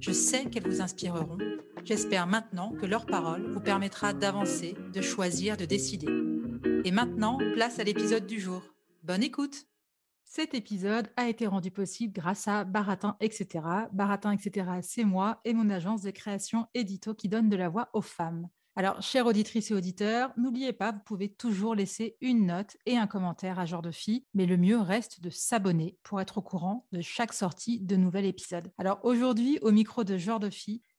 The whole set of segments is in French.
Je sais qu'elles vous inspireront. J'espère maintenant que leur parole vous permettra d'avancer, de choisir, de décider. Et maintenant, place à l'épisode du jour. Bonne écoute Cet épisode a été rendu possible grâce à Baratin, etc. Baratin, etc., c'est moi et mon agence de création Edito qui donne de la voix aux femmes. Alors, chères auditrices et auditeurs, n'oubliez pas, vous pouvez toujours laisser une note et un commentaire à Genre de mais le mieux reste de s'abonner pour être au courant de chaque sortie de nouvel épisode. Alors aujourd'hui, au micro de Genre de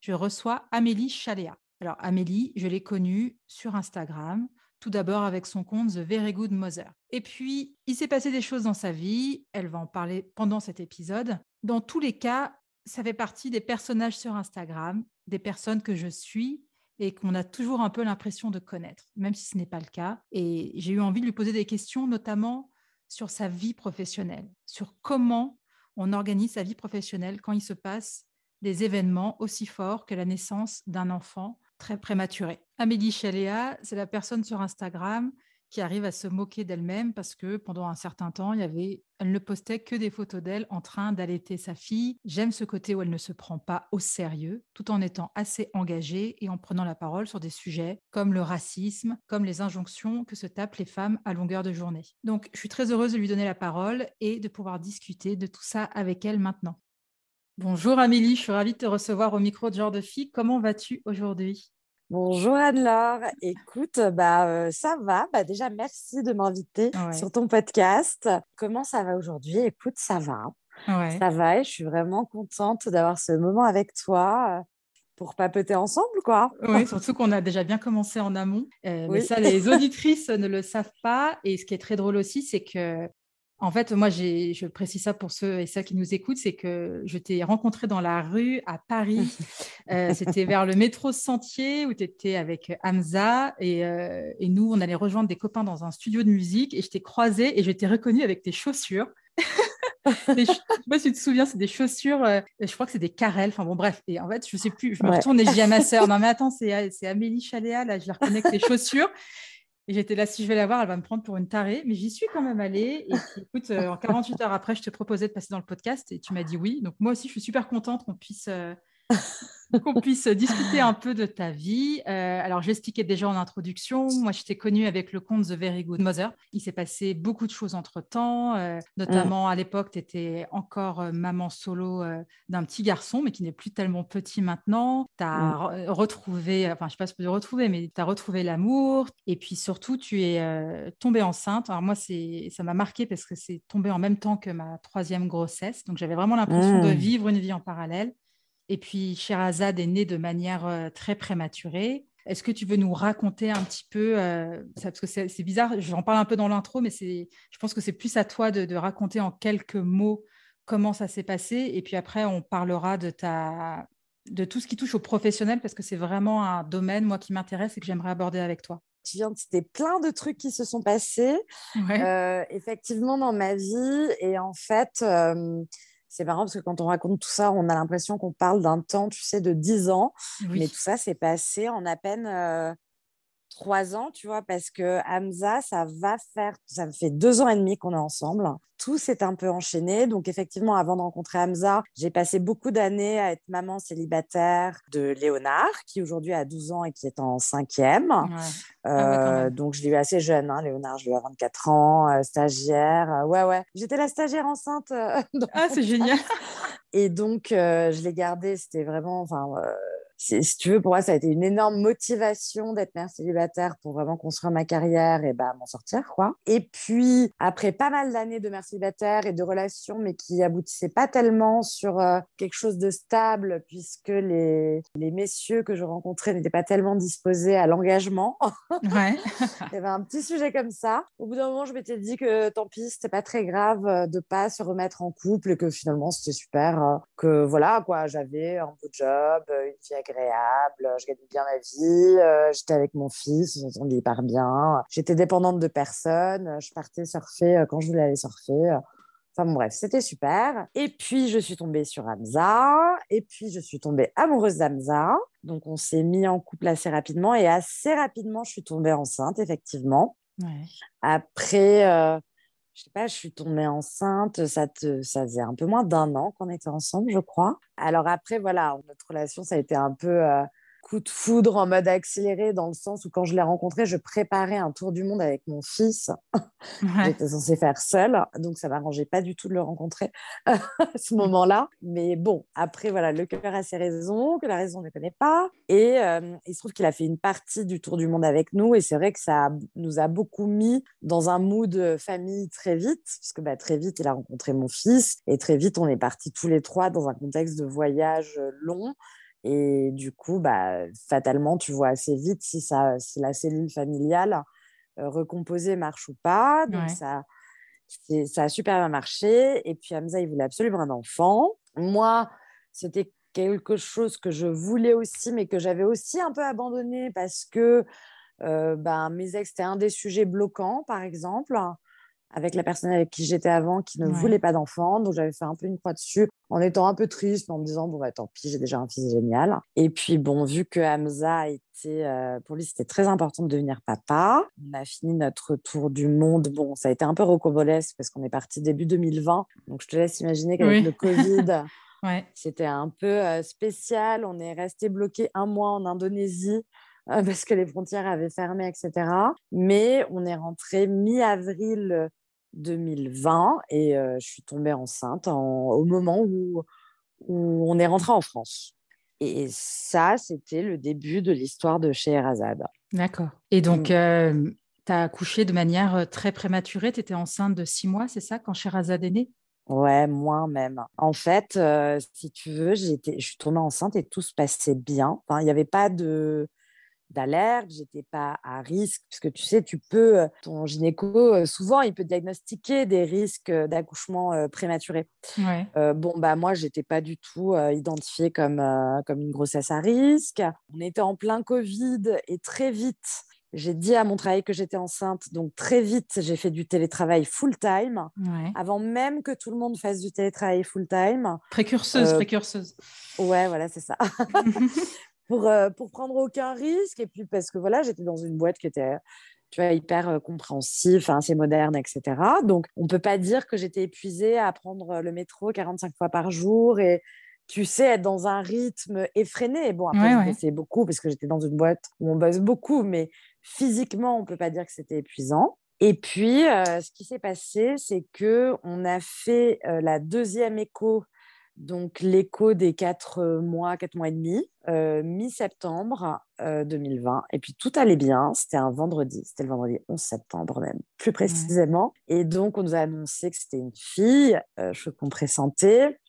je reçois Amélie Chaléa. Alors Amélie, je l'ai connue sur Instagram, tout d'abord avec son compte The Very Good Mother. Et puis, il s'est passé des choses dans sa vie, elle va en parler pendant cet épisode. Dans tous les cas, ça fait partie des personnages sur Instagram, des personnes que je suis et qu'on a toujours un peu l'impression de connaître, même si ce n'est pas le cas. Et j'ai eu envie de lui poser des questions, notamment sur sa vie professionnelle, sur comment on organise sa vie professionnelle quand il se passe des événements aussi forts que la naissance d'un enfant très prématuré. Amélie Chaléa, c'est la personne sur Instagram qui arrive à se moquer d'elle-même parce que pendant un certain temps, elle ne postait que des photos d'elle en train d'allaiter sa fille. J'aime ce côté où elle ne se prend pas au sérieux, tout en étant assez engagée et en prenant la parole sur des sujets comme le racisme, comme les injonctions que se tapent les femmes à longueur de journée. Donc, je suis très heureuse de lui donner la parole et de pouvoir discuter de tout ça avec elle maintenant. Bonjour Amélie, je suis ravie de te recevoir au micro de Genre de Fille. Comment vas-tu aujourd'hui? Bonjour Anne-Laure. Écoute, bah, euh, ça va. Bah, déjà, merci de m'inviter sur ton podcast. Comment ça va aujourd'hui? Écoute, ça va. Ça va et je suis vraiment contente d'avoir ce moment avec toi euh, pour papeter ensemble, quoi. Oui, surtout qu'on a déjà bien commencé en amont. Euh, mais ça, les auditrices ne le savent pas. Et ce qui est très drôle aussi, c'est que en fait, moi, je précise ça pour ceux et celles qui nous écoutent, c'est que je t'ai rencontré dans la rue à Paris. Euh, c'était vers le métro Sentier où tu étais avec Hamza euh, et, nous, on allait rejoindre des copains dans un studio de musique et je t'ai croisé et je t'ai reconnu avec tes chaussures. je sais pas si tu te souviens, c'est des chaussures, euh, je crois que c'est des carrels. Enfin bon, bref. Et en fait, je ne sais plus, je me retourne et je dis à ma sœur, non mais attends, c'est Amélie Chaléa, là, je la reconnais avec les chaussures. Et j'étais là, si je vais la voir, elle va me prendre pour une tarée. Mais j'y suis quand même allée. Et écoute, euh, en 48 heures après, je te proposais de passer dans le podcast et tu m'as dit oui. Donc moi aussi, je suis super contente qu'on puisse euh, qu'on puisse discuter un peu de ta vie. Euh, alors, j'expliquais déjà en introduction, moi, je t'ai connue avec le compte The Very Good Mother. Il s'est passé beaucoup de choses entre-temps, euh, notamment à l'époque, tu étais encore euh, maman solo d'un petit garçon, mais qui n'est plus tellement petit maintenant. Tu as retrouvé, enfin, je ne sais pas si tu peux retrouver, mais tu as retrouvé l'amour. Et puis surtout, tu es tombée enceinte. Alors, moi, ça m'a marqué parce que c'est tombé en même temps que ma troisième grossesse. Donc, j'avais vraiment l'impression de mmh. vivre une vie en parallèle. Et puis, Sherazade est née de manière euh, très prématurée. Est-ce que tu veux nous raconter un petit peu, euh, parce que c'est bizarre, j'en parle un peu dans l'intro, mais je pense que c'est plus à toi de, raconter en quelques mots comment ça s'est passé. Et puis après, on parlera de, ta, de tout ce qui touche au professionnel, parce que c'est vraiment un domaine, moi, qui m'intéresse et que j'aimerais aborder avec toi. Tu viens de citer plein de trucs qui se sont passés, euh, effectivement, dans ma vie. Et en fait, c'est marrant parce que quand on raconte tout ça, on a l'impression qu'on parle d'un temps, tu sais, de 10 ans. Mais tout ça s'est passé en à peine euh, trois ans, tu vois, parce que Hamza, ça va faire, ça fait deux ans et demi qu'on est ensemble. Tout s'est un peu enchaîné. Donc, effectivement, avant de rencontrer Hamza, j'ai passé beaucoup d'années à être maman célibataire de Léonard, qui aujourd'hui a 12 ans et qui est en cinquième. Ah euh, donc, je l'ai eu assez jeune, hein, Léonard, je l'ai eu à 24 ans, euh, stagiaire. Euh, ouais, ouais. J'étais la stagiaire enceinte. ah, c'est génial. Et donc, je l'ai gardé. C'était vraiment, enfin, si tu veux, pour moi, ça a été une énorme motivation d'être mère célibataire pour vraiment construire ma carrière et bah, m'en sortir, quoi. Et puis, après pas mal d'années de mère célibataire et de relations, mais qui aboutissaient pas tellement sur euh, quelque chose de stable, puisque les, les messieurs que je rencontrais n'étaient pas tellement disposés à l'engagement. Ouais. Il y avait un petit sujet comme ça. Au bout d'un moment, je m'étais dit que tant pis, c'était pas très grave euh, de pas se remettre en couple et que finalement, c'était super, euh, que voilà, quoi, j'avais un beau job, une vie agréable agréable, je gagnais bien ma vie, euh, j'étais avec mon fils, on s'entendait hyper bien, j'étais dépendante de personne, je partais surfer euh, quand je voulais aller surfer. Enfin bon, bref, c'était super. Et puis, je suis tombée sur Hamza. Et puis, je suis tombée amoureuse d'Hamza. Donc, on s'est mis en couple assez rapidement. Et assez rapidement, je suis tombée enceinte, effectivement. Après, euh, je sais pas, je suis tombée enceinte, ça, te, ça faisait un peu moins d'un an qu'on était ensemble, je crois. Alors après, voilà, notre relation, ça a été un peu euh, coup de foudre en mode accéléré, dans le sens où quand je l'ai rencontré, je préparais un tour du monde avec mon fils. J'étais censée faire seule, donc ça m'arrangeait pas du tout de le rencontrer à ce moment-là. Mais bon, après, voilà, le cœur a ses raisons, que la raison ne connaît pas. Et euh, il se trouve qu'il a fait une partie du tour du monde avec nous, et c'est vrai que ça nous a beaucoup mis dans un mood famille très vite, parce que bah, très vite, il a rencontré mon fils, et très vite, on est partis tous les trois dans un contexte de voyage long et du coup, bah, fatalement, tu vois assez vite si, ça, si la cellule familiale euh, recomposée marche ou pas. Donc, ça, ça a super bien marché. Et puis, Hamza, il voulait absolument un enfant. Moi, c'était quelque chose que je voulais aussi, mais que j'avais aussi un peu abandonné parce que euh, ben, mes ex, c'était un des sujets bloquants, par exemple avec la personne avec qui j'étais avant qui ne voulait pas d'enfant. Donc, j'avais fait un peu une croix dessus en étant un peu triste, en me disant, bon, bah, tant pis, j'ai déjà un fils génial. Et puis, bon, vu que Hamza était, euh, pour lui, c'était très important de devenir papa, on a fini notre tour du monde. Bon, ça a été un peu rocambolesque parce qu'on est parti début 2020. Donc, je te laisse imaginer qu'avec le Covid, c'était un peu euh, spécial. On est resté bloqué un mois en Indonésie euh, parce que les frontières avaient fermé, etc. Mais on est rentré mi-avril 2020 et je suis tombée enceinte au moment où, où on est rentré en France. Et ça, c'était le début de l'histoire de Scheherazade. D'accord. Et donc, mmh. tu as accouché de manière très prématurée. Tu étais enceinte de six mois, c'est ça, quand Scheherazade est née? Ouais, moi même. En fait, si tu veux, je suis tombée enceinte et tout se passait bien. Enfin, il n'y avait pas de d'alerte, j'étais pas à risque, puisque tu sais, tu peux, euh, ton gynéco, euh, souvent, il peut diagnostiquer des risques euh, d'accouchement prématuré. bon, bah moi, j'étais pas du tout identifiée comme, comme une grossesse à risque. On était en plein Covid et très vite, j'ai dit à mon travail que j'étais enceinte, donc très vite, j'ai fait du télétravail full-time, avant même que tout le monde fasse du télétravail full-time. Précurseuse, précurseuse. Ouais, voilà, c'est ça. pour, euh, pour prendre aucun risque. Et puis parce que voilà, j'étais dans une boîte qui était tu vois, hyper euh, compréhensif, assez moderne, etc. Donc, on ne peut pas dire que j'étais épuisée à prendre le métro 45 fois par jour et, tu sais, être dans un rythme effréné. Bon, après, c'est beaucoup parce que j'étais dans une boîte où on bosse beaucoup, mais physiquement, on ne peut pas dire que c'était épuisant. Et puis, euh, ce qui s'est passé, c'est que on a fait la deuxième écho donc l'écho des quatre mois, quatre mois et demi, mi-septembre 2020. Et puis tout allait bien, c'était un vendredi, c'était le vendredi 11 septembre même, plus précisément. Et donc on nous a annoncé que c'était une fille, je qu'on pressentait.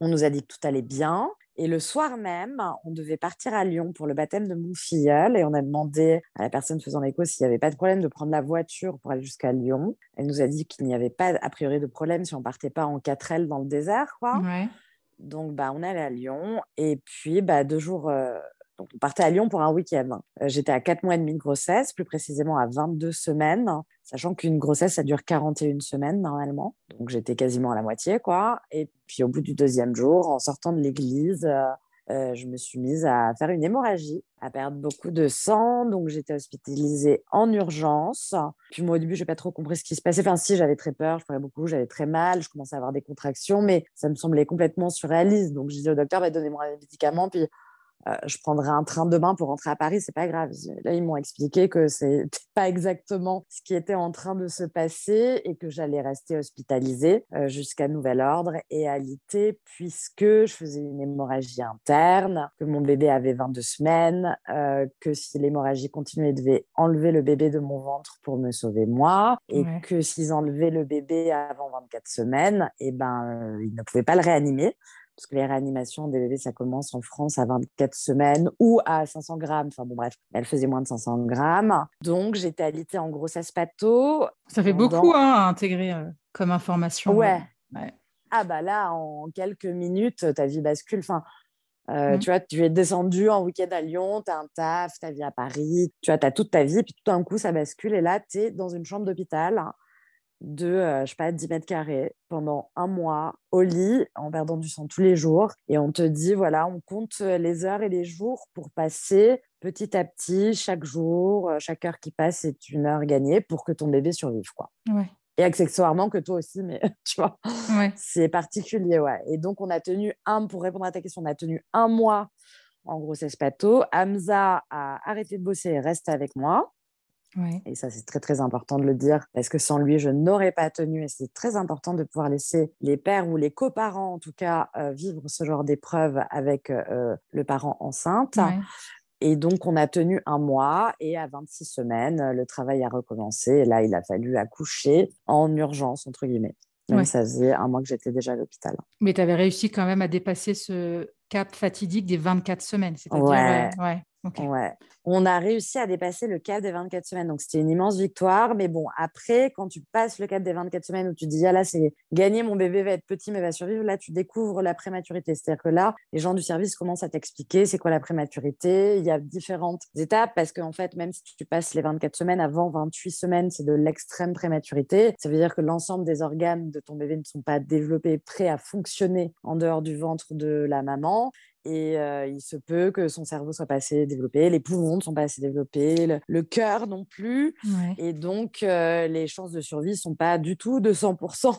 On nous a dit que tout allait bien. Et le soir même, on devait partir à Lyon pour le baptême de mon filleul et on a demandé à la personne faisant l'écho s'il n'y avait pas de problème de prendre la voiture pour aller jusqu'à Lyon. Elle nous a dit qu'il n'y avait pas a priori de problème si on partait pas en 4L dans le désert. Quoi. Donc, bah, on allait à Lyon et puis bah, deux jours, euh, donc on partait à Lyon pour un week-end. Euh, j'étais à 4 mois et demi de grossesse, plus précisément à 22 semaines, sachant qu'une grossesse, ça dure 41 semaines normalement. Donc j'étais quasiment à la moitié, quoi. Et puis au bout du deuxième jour, en sortant de l'église, euh, euh, je me suis mise à faire une hémorragie, à perdre beaucoup de sang. Donc, j'étais hospitalisée en urgence. Puis, moi, au début, je n'ai pas trop compris ce qui se passait. Enfin, si, j'avais très peur, je pleurais beaucoup, j'avais très mal, je commençais à avoir des contractions, mais ça me semblait complètement surréaliste. Donc, je disais au docteur, bah, donnez-moi un médicament. Puis, euh, je prendrai un train demain pour rentrer à Paris, c'est pas grave. Là, ils m'ont expliqué que c'est pas exactement ce qui était en train de se passer et que j'allais rester hospitalisée euh, jusqu'à nouvel ordre et alité puisque je faisais une hémorragie interne, que mon bébé avait 22 semaines, euh, que si l'hémorragie continuait, ils devaient enlever le bébé de mon ventre pour me sauver moi et que s'ils enlevaient le bébé avant 24 semaines, et eh ben, ils ne pouvaient pas le réanimer parce que les réanimations des bébés, ça commence en France à 24 semaines ou à 500 grammes. Enfin bon, bref, elle faisait moins de 500 grammes. Donc, j'étais alitée en grossesse pato. Ça fait beaucoup hein, à intégrer euh, comme information. Ouais. Ah bah là, en quelques minutes, ta vie bascule. Enfin, euh, mmh. Tu vois, tu es descendu en week-end à Lyon, tu as un taf, ta vie à Paris, tu vois, tu as toute ta vie, puis tout d'un coup, ça bascule et là, tu es dans une chambre d'hôpital de, euh, je sais pas, 10 mètres carrés pendant un mois au lit en perdant du sang tous les jours. Et on te dit, voilà, on compte les heures et les jours pour passer petit à petit, chaque jour, euh, chaque heure qui passe, c'est une heure gagnée pour que ton bébé survive, quoi. Et accessoirement que toi aussi, mais tu vois, c'est particulier, ouais. Et donc, on a tenu un, pour répondre à ta question, on a tenu un mois en grossesse pato. Hamza a arrêté de bosser et reste avec moi. Et ça, c'est très, très important de le dire parce que sans lui, je n'aurais pas tenu. Et c'est très important de pouvoir laisser les pères ou les coparents, en tout cas, euh, vivre ce genre d'épreuve avec euh, le parent enceinte. Et donc, on a tenu un mois et à 26 semaines, le travail a recommencé. Et là, il a fallu accoucher en urgence, entre guillemets. Même ça faisait un mois que j'étais déjà à l'hôpital. Mais tu avais réussi quand même à dépasser ce cap fatidique des 24 semaines. C'est-à-dire, ouais. ouais. On a réussi à dépasser le cap des 24 semaines. Donc, c'était une immense victoire. Mais bon, après, quand tu passes le cap des 24 semaines où tu dis, ah là, c'est gagné, mon bébé va être petit, mais va survivre, là, tu découvres la prématurité. C'est-à-dire que là, les gens du service commencent à t'expliquer c'est quoi la prématurité. Il y a différentes étapes parce qu'en fait, même si tu passes les 24 semaines, avant 28 semaines, c'est de l'extrême prématurité. Ça veut dire que l'ensemble des organes de ton bébé ne sont pas développés, prêts à fonctionner en dehors du ventre de la maman et il se peut que son cerveau soit pas assez développé, les poumons ne sont pas assez développés, le, cœur non plus. Et donc, les chances de survie sont pas du tout de 100%.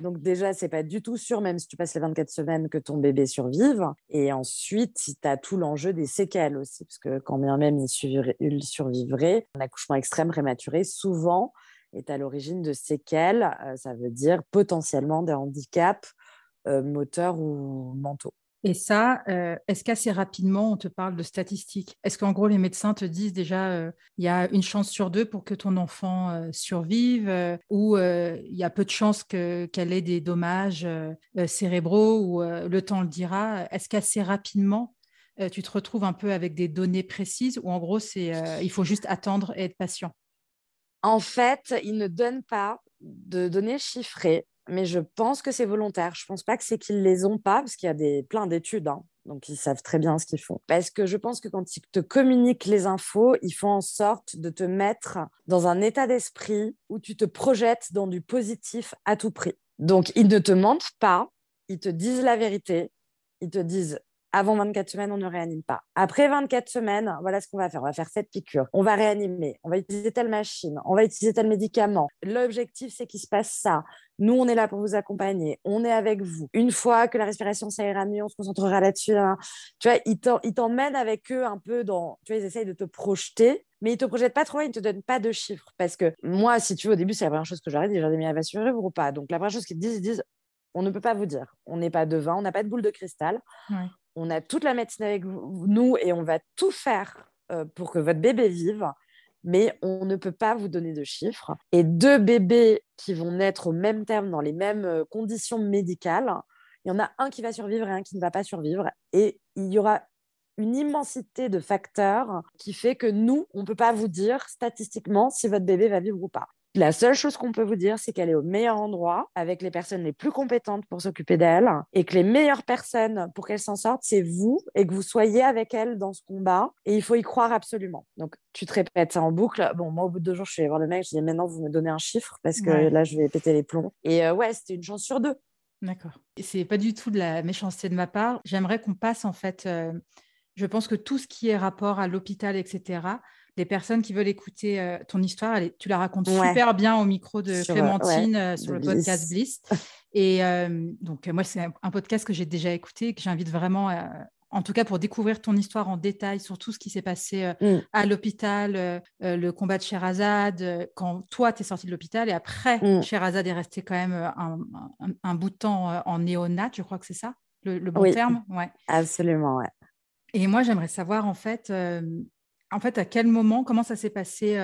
Donc déjà, c'est pas du tout sûr, même si tu passes les 24 semaines, que ton bébé survive. Et ensuite, si tu as tout l'enjeu des séquelles aussi, parce que quand bien même il, survivrait, un accouchement extrême prématuré, souvent, est à l'origine de séquelles. ça veut dire potentiellement des handicaps moteurs ou mentaux. Et ça, euh, est-ce qu'assez rapidement, on te parle de statistiques? Est-ce qu'en gros, les médecins te disent déjà, euh, il y a une chance sur deux pour que ton enfant euh, survive, ou il y a peu de chances qu'elle ait des dommages cérébraux, ou le temps le dira Est-ce qu'assez rapidement, tu te retrouves un peu avec des données précises, ou en gros, il faut juste attendre et être patient? En fait, ils ne donnent pas de données chiffrées mais je pense que c'est volontaire. Je pense pas que c'est qu'ils les ont pas, parce qu'il y a des, plein d'études, hein. donc ils savent très bien ce qu'ils font. Parce que je pense que quand ils te communiquent les infos, ils font en sorte de te mettre dans un état d'esprit où tu te projettes dans du positif à tout prix. Donc ils ne te mentent pas, ils te disent la vérité, ils te disent avant 24 semaines, on ne réanime pas. Après 24 semaines, voilà ce qu'on va faire. On va faire cette piqûre. On va réanimer. On va utiliser telle machine. On va utiliser tel médicament. L'objectif, c'est qu'il se passe ça. Nous, on est là pour vous accompagner. On est avec vous. Une fois que la respiration, ça mieux, on se concentrera là-dessus. Hein. Tu vois, ils t'emmènent avec eux un peu dans... Tu vois, ils essayent de te projeter mais ils te projettent pas trop loin, ils te donnent pas de chiffres. Parce que moi, si tu veux, au début, c'est la première chose que j'aurais dit. J'aurais dit, mais elle va survivre ou pas? Donc, la première chose qu'ils disent, ils disent, on ne peut pas vous dire. On n'est pas devin, on n'a pas de boule de cristal on a toute la médecine avec nous et on va tout faire euh, pour que votre bébé vive, mais on ne peut pas vous donner de chiffres. Et deux bébés qui vont naître au même terme, dans les mêmes euh, conditions médicales, il y en a un qui va survivre et un qui ne va pas survivre. Et il y aura une immensité de facteurs qui fait que nous, on ne peut pas vous dire statistiquement si votre bébé va vivre ou pas. La seule chose qu'on peut vous dire, c'est qu'elle est au meilleur endroit, avec les personnes les plus compétentes pour s'occuper d'elle, et que les meilleures personnes pour qu'elle s'en sorte, c'est vous, et que vous soyez avec elle dans ce combat. Et il faut y croire absolument. Donc, tu te répètes ça en boucle. Bon, moi, au bout de deux jours, je suis allée voir le mec, je dis maintenant, vous me donnez un chiffre, parce que là, je vais péter les plombs. Et euh, ouais, c'était une chance sur deux. D'accord. C'est pas du tout de la méchanceté de ma part. J'aimerais qu'on passe, en fait, euh, je pense que tout ce qui est rapport à l'hôpital, etc., les personnes qui veulent écouter euh, ton histoire, tu la racontes super bien au micro de Clémentine euh, sur le podcast Bliss. Et euh, donc, moi, c'est un, podcast que j'ai déjà écouté et que j'invite vraiment en tout cas pour découvrir ton histoire en détail sur tout ce qui s'est passé mm. à l'hôpital, le combat de Sherazade, quand toi, tu es sorti de l'hôpital et après, mm. Sherazade est resté quand même un, bout de temps en néonat, je crois que c'est ça, le, bon terme? Ouais. Absolument, ouais. Et moi, j'aimerais savoir en fait, en fait, à quel moment, comment ça s'est passé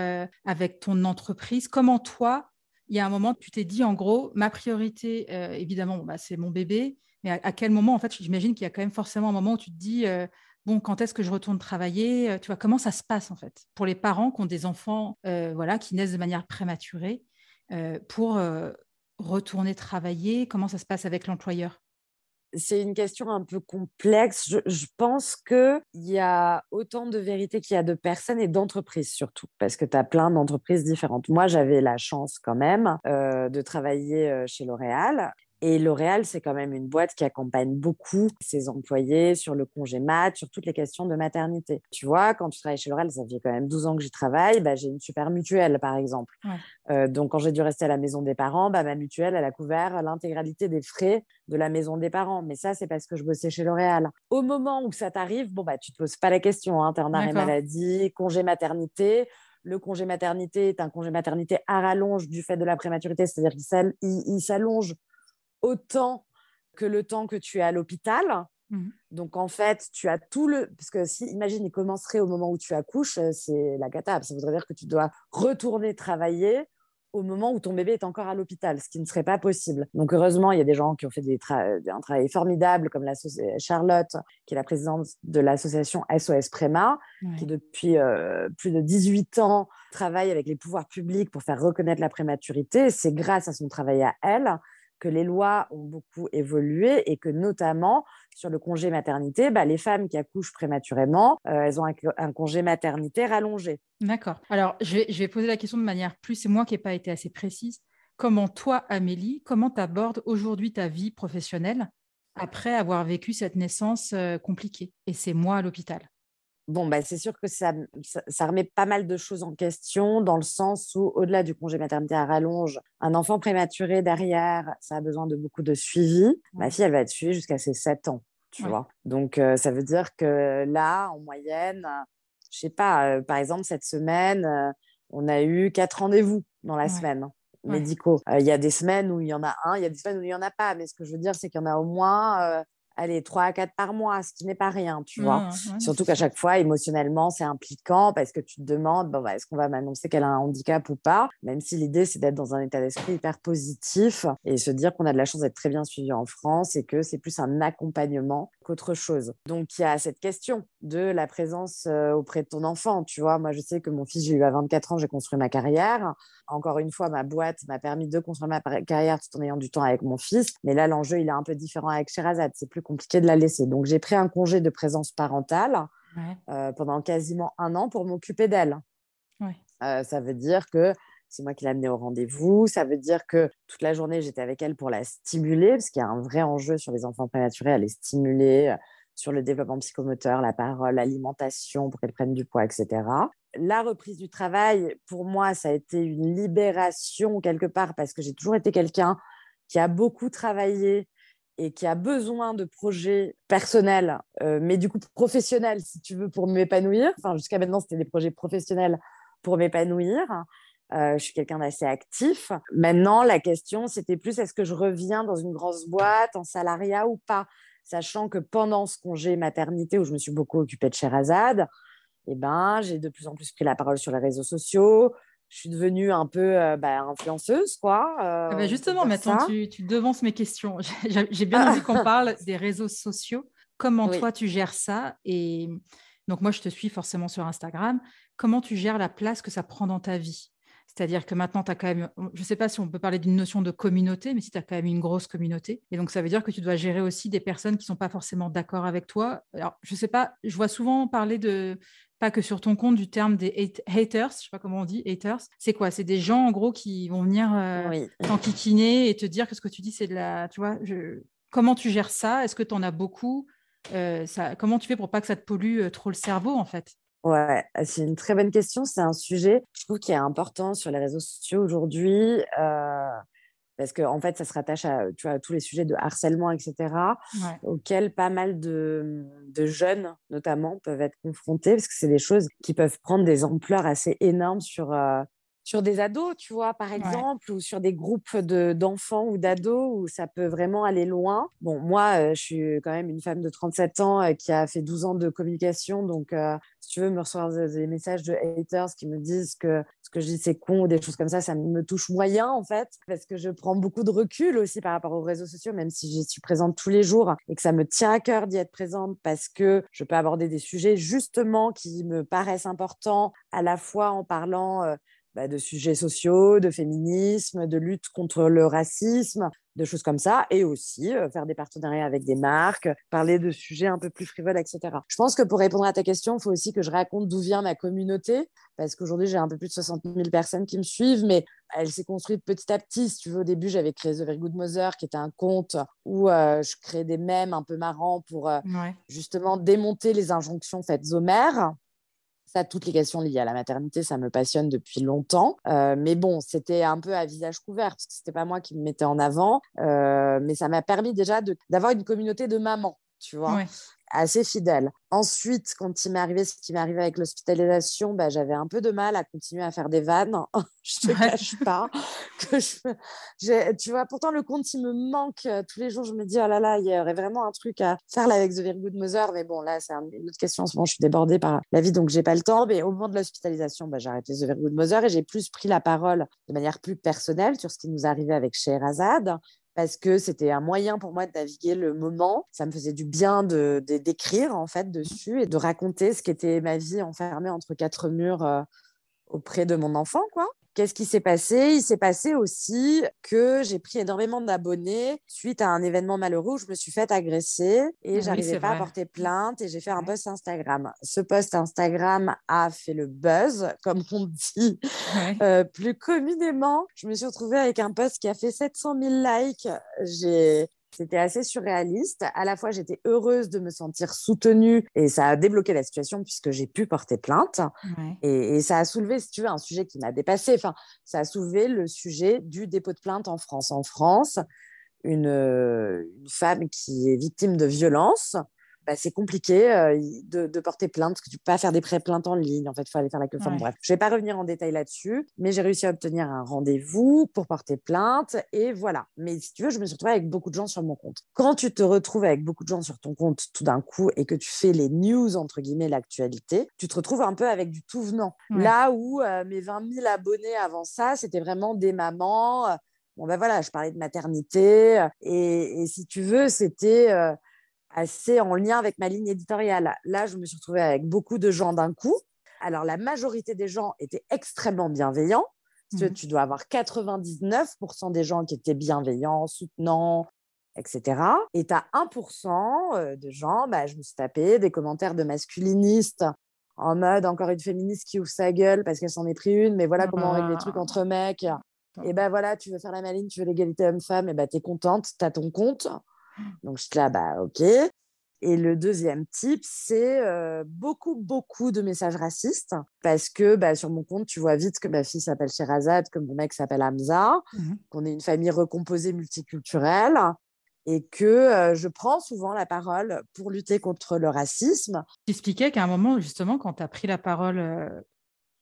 avec ton entreprise? Comment toi, il y a un moment, tu t'es dit, en gros, ma priorité, euh, évidemment, bah, c'est mon bébé. Mais à, quel moment, en fait, j'imagine qu'il y a quand même forcément un moment où tu te dis, euh, bon, quand est-ce que je retourne travailler euh, Tu vois, comment ça se passe, en fait, pour les parents qui ont des enfants, voilà, qui naissent de manière prématurée, pour retourner travailler? Comment ça se passe avec l'employeur? C'est une question un peu complexe. Je, pense qu'il y a autant de vérité qu'il y a de personnes et d'entreprises surtout, parce que tu as plein d'entreprises différentes. Moi, j'avais la chance quand même euh, de travailler euh, chez L'Oréal et L'Oréal, c'est quand même une boîte qui accompagne beaucoup ses employés sur le congé mat, sur toutes les questions de maternité. Tu vois, quand tu travailles chez L'Oréal, ça fait quand même 12 ans que j'y travaille, bah, j'ai une super mutuelle, par exemple. Euh, donc, quand j'ai dû rester à la maison des parents, bah, ma mutuelle, elle a couvert l'intégralité des frais de la maison des parents. Mais ça, c'est parce que je bossais chez L'Oréal. Au moment où ça t'arrive, bon, bah, tu te poses pas la question. Hein, tu es en arrêt maladie, congé maternité le congé maternité est un congé maternité à rallonge du fait de la prématurité, c'est-à-dire qu'il s'allonge autant que le temps que tu es à l'hôpital. Mmh. Donc, en fait, tu as tout le. Parce que si, imagine, il commencerait au moment où tu accouches, euh, c'est la cata. Ça voudrait dire que tu dois retourner travailler au moment où ton bébé est encore à l'hôpital, ce qui ne serait pas possible. Donc, heureusement, il y a des gens qui ont fait des un travail formidable, comme la Charlotte, qui est la présidente de l'association SOS Préma, qui depuis euh, plus de 18 ans travaille avec les pouvoirs publics pour faire reconnaître la prématurité. C'est grâce à son travail à elle que les lois ont beaucoup évolué et que notamment sur le congé maternité, bah, les femmes qui accouchent prématurément, euh, elles ont un, congé maternité rallongé. D'accord. Alors, je vais, poser la question de manière plus, c'est moi qui n'ai pas été assez précise. Comment toi, Amélie, comment tu abordes aujourd'hui ta vie professionnelle après avoir vécu cette naissance euh, compliquée? Et c'est moi à l'hôpital bon, bah, c'est sûr que ça, ça, remet pas mal de choses en question, dans le sens où, au-delà du congé maternité à rallonge, un enfant prématuré derrière, ça a besoin de beaucoup de suivi. Ma fille, elle va être suivie jusqu'à ses 7 ans, tu vois? Donc, euh, ça veut dire que là, en moyenne, je sais pas, euh, par exemple, cette semaine, euh, on a eu quatre rendez-vous dans la semaine hein, médicaux. Il y a des semaines où il y en a un, il y a des semaines où il n'y en a pas. Mais ce que je veux dire, c'est qu'il y en a au moins allez, 3 à 4 par mois, ce qui n'est pas rien, tu vois. Surtout qu'à chaque fois, émotionnellement, c'est impliquant parce que tu te demandes, bon, bah, est-ce qu'on va m'annoncer qu'elle a un handicap ou pas? Même si l'idée, c'est d'être dans un état d'esprit hyper positif et se dire qu'on a de la chance d'être très bien suivi en France et que c'est plus un accompagnement qu'autre chose. Donc, il y a cette question de la présence euh, auprès de ton enfant, tu vois. Moi, je sais que mon fils, j'ai eu à 24 ans, j'ai construit ma carrière. Encore une fois, ma boîte m'a permis de construire ma carrière tout en ayant du temps avec mon fils. Mais là, l'enjeu, il est un peu différent avec Sherazade. C'est plus compliqué de la laisser. Donc, j'ai pris un congé de présence parentale euh, pendant quasiment un an pour m'occuper d'elle. Euh, ça veut dire que c'est moi qui l'ai amenée au rendez-vous. Ça veut dire que toute la journée, j'étais avec elle pour la stimuler, parce qu'il y a un vrai enjeu sur les enfants prématurés, à les stimuler euh, sur le développement psychomoteur, la parole, l'alimentation, pour qu'elle prenne du poids, etc. La reprise du travail, pour moi, ça a été une libération quelque part, parce que j'ai toujours été quelqu'un qui a beaucoup travaillé et qui a besoin de projets personnels, euh, mais du coup professionnels, si tu veux, pour m'épanouir. Enfin, jusqu'à maintenant, c'était des projets professionnels pour m'épanouir. Euh, je suis quelqu'un d'assez actif. Maintenant, la question, c'était plus est-ce que je reviens dans une grosse boîte en salariat ou pas? Sachant que pendant ce congé maternité où je me suis beaucoup occupée de Sherazade, eh ben, j'ai de plus en plus pris la parole sur les réseaux sociaux je suis devenue un peu euh, bah, influenceuse, quoi. Ah bah, justement, maintenant, tu, tu, devances mes questions. J'ai bien envie qu'on parle des réseaux sociaux. Comment toi, tu gères ça? Et donc, moi, je te suis forcément sur Instagram. Comment tu gères la place que ça prend dans ta vie? C'est-à-dire que maintenant, tu as quand même, je ne sais pas si on peut parler d'une notion de communauté, mais si tu as quand même une grosse communauté. Et donc, ça veut dire que tu dois gérer aussi des personnes qui ne sont pas forcément d'accord avec toi. Alors, je ne sais pas, je vois souvent parler de, pas que sur ton compte, du terme des haters, je ne sais pas comment on dit, haters. C'est quoi? C'est des gens, en gros, qui vont venir euh, t'enquiquiner et te dire que ce que tu dis, c'est de la. Tu vois, je... comment tu gères ça? Est-ce que tu en as beaucoup? Euh, ça... Comment tu fais pour pas que ça te pollue euh, trop le cerveau, en fait? Ouais, c'est une très bonne question. C'est un sujet, je trouve, qui est important sur les réseaux sociaux aujourd'hui. Euh, parce qu'en en fait, ça se rattache à, tu vois, tous les sujets de harcèlement, etc., auxquels pas mal de, de, jeunes, notamment, peuvent être confrontés, parce que c'est des choses qui peuvent prendre des ampleurs assez énormes sur, sur des ados, tu vois, par exemple, ou sur des groupes d'enfants ou d'ados où ça peut vraiment aller loin. Bon, moi, euh, je suis quand même une femme de 37 ans euh, qui a fait 12 ans de communication. Donc, euh, si tu veux me recevoir des, messages de haters qui me disent que ce que je dis c'est con ou des choses comme ça, ça me touche moyen en fait, parce que je prends beaucoup de recul aussi par rapport aux réseaux sociaux, même si je suis présente tous les jours et que ça me tient à cœur d'y être présente parce que je peux aborder des sujets justement qui me paraissent importants à la fois en parlant bah, de sujets sociaux, de féminisme, de lutte contre le racisme, de choses comme ça, et aussi euh, faire des partenariats avec des marques, parler de sujets un peu plus frivoles, etc. Je pense que pour répondre à ta question, il faut aussi que je raconte d'où vient ma communauté, parce qu'aujourd'hui, j'ai un peu plus de 60 000 personnes qui me suivent, mais elle s'est construite petit à petit. Si tu veux, au début, j'avais créé The Very Good Mother, qui était un compte où euh, je créais des mèmes un peu marrants pour euh, justement démonter les injonctions faites aux mères ça, toutes les questions liées à la maternité, ça me passionne depuis longtemps. Euh, mais bon, c'était un peu à visage couvert parce que c'était pas moi qui me mettais en avant. Euh, mais ça m'a permis déjà d'avoir une communauté de mamans, tu vois assez fidèle. Ensuite, quand il m'est arrivé ce qui m'est arrivé avec l'hospitalisation, bah, j'avais un peu de mal à continuer à faire des vannes. je te cache pas. Que je... Tu vois, pourtant, le compte, il me manque. Euh, tous les jours, je me dis, oh là là, il y aurait vraiment un truc à faire là avec The Very Good Mother. Mais bon, là, c'est une autre question. En ce moment, je suis débordée par la vie, donc j'ai pas le temps. Mais au moment de l'hospitalisation, bah, j'ai arrêté The Very Good Mother et j'ai plus pris la parole de manière plus personnelle sur ce qui nous arrivait avec Scheherazade parce que c'était un moyen pour moi de naviguer le moment. Ça me faisait du bien de, d'écrire en fait dessus et de raconter ce qu'était ma vie enfermée entre quatre murs euh, auprès de mon enfant, quoi. Qu'est-ce qui s'est passé? Il s'est passé aussi que j'ai pris énormément d'abonnés suite à un événement malheureux où je me suis fait agresser et j'arrivais pas à porter plainte et j'ai fait un post Instagram. Ce post Instagram a fait le buzz, comme on dit euh, plus communément. Je me suis retrouvée avec un post qui a fait 700 000 likes. J'ai c'était assez surréaliste. À la fois, j'étais heureuse de me sentir soutenue et ça a débloqué la situation puisque j'ai pu porter plainte. Et, ça a soulevé, si tu veux, un sujet qui m'a dépassé. Enfin, ça a soulevé le sujet du dépôt de plainte en France. En France, une, une femme qui est victime de violence bah, c'est compliqué euh, de, porter plainte parce que tu peux pas faire des pré-plaintes en ligne. En fait, il faut aller faire la queue. bref, je vais pas revenir en détail là-dessus, mais j'ai réussi à obtenir un rendez-vous pour porter plainte et voilà. Mais si tu veux, je me suis retrouvée avec beaucoup de gens sur mon compte. Quand tu te retrouves avec beaucoup de gens sur ton compte tout d'un coup et que tu fais les news, entre guillemets, l'actualité, tu te retrouves un peu avec du tout venant. Là où euh, mes 20 000 abonnés avant ça, c'était vraiment des mamans. Euh, bon, ben voilà, je parlais de maternité. Et, si tu veux, c'était assez en lien avec ma ligne éditoriale. Là, je me suis retrouvée avec beaucoup de gens d'un coup. Alors, la majorité des gens étaient extrêmement bienveillants. Mmh. Tu dois avoir 99% des gens qui étaient bienveillants, soutenants, etc. Et tu as 1% de gens, bah, je me suis tapé des commentaires de masculinistes en mode encore une féministe qui ouvre sa gueule parce qu'elle s'en est pris une, mais voilà comment on règle les trucs ah. entre mecs. Et ben voilà, tu veux faire la maline, tu veux l'égalité homme-femme, et ben tu es contente, tu as ton compte. Donc, je suis là, bah, OK. Et le deuxième type, c'est euh, beaucoup, beaucoup de messages racistes parce que bah, sur mon compte, tu vois vite que ma fille s'appelle Sherazade, que mon mec s'appelle Hamza, mmh qu'on est une famille recomposée multiculturelle et que euh, je prends souvent la parole pour lutter contre le racisme. Tu expliquais qu'à un moment, justement, quand tu as pris la parole euh,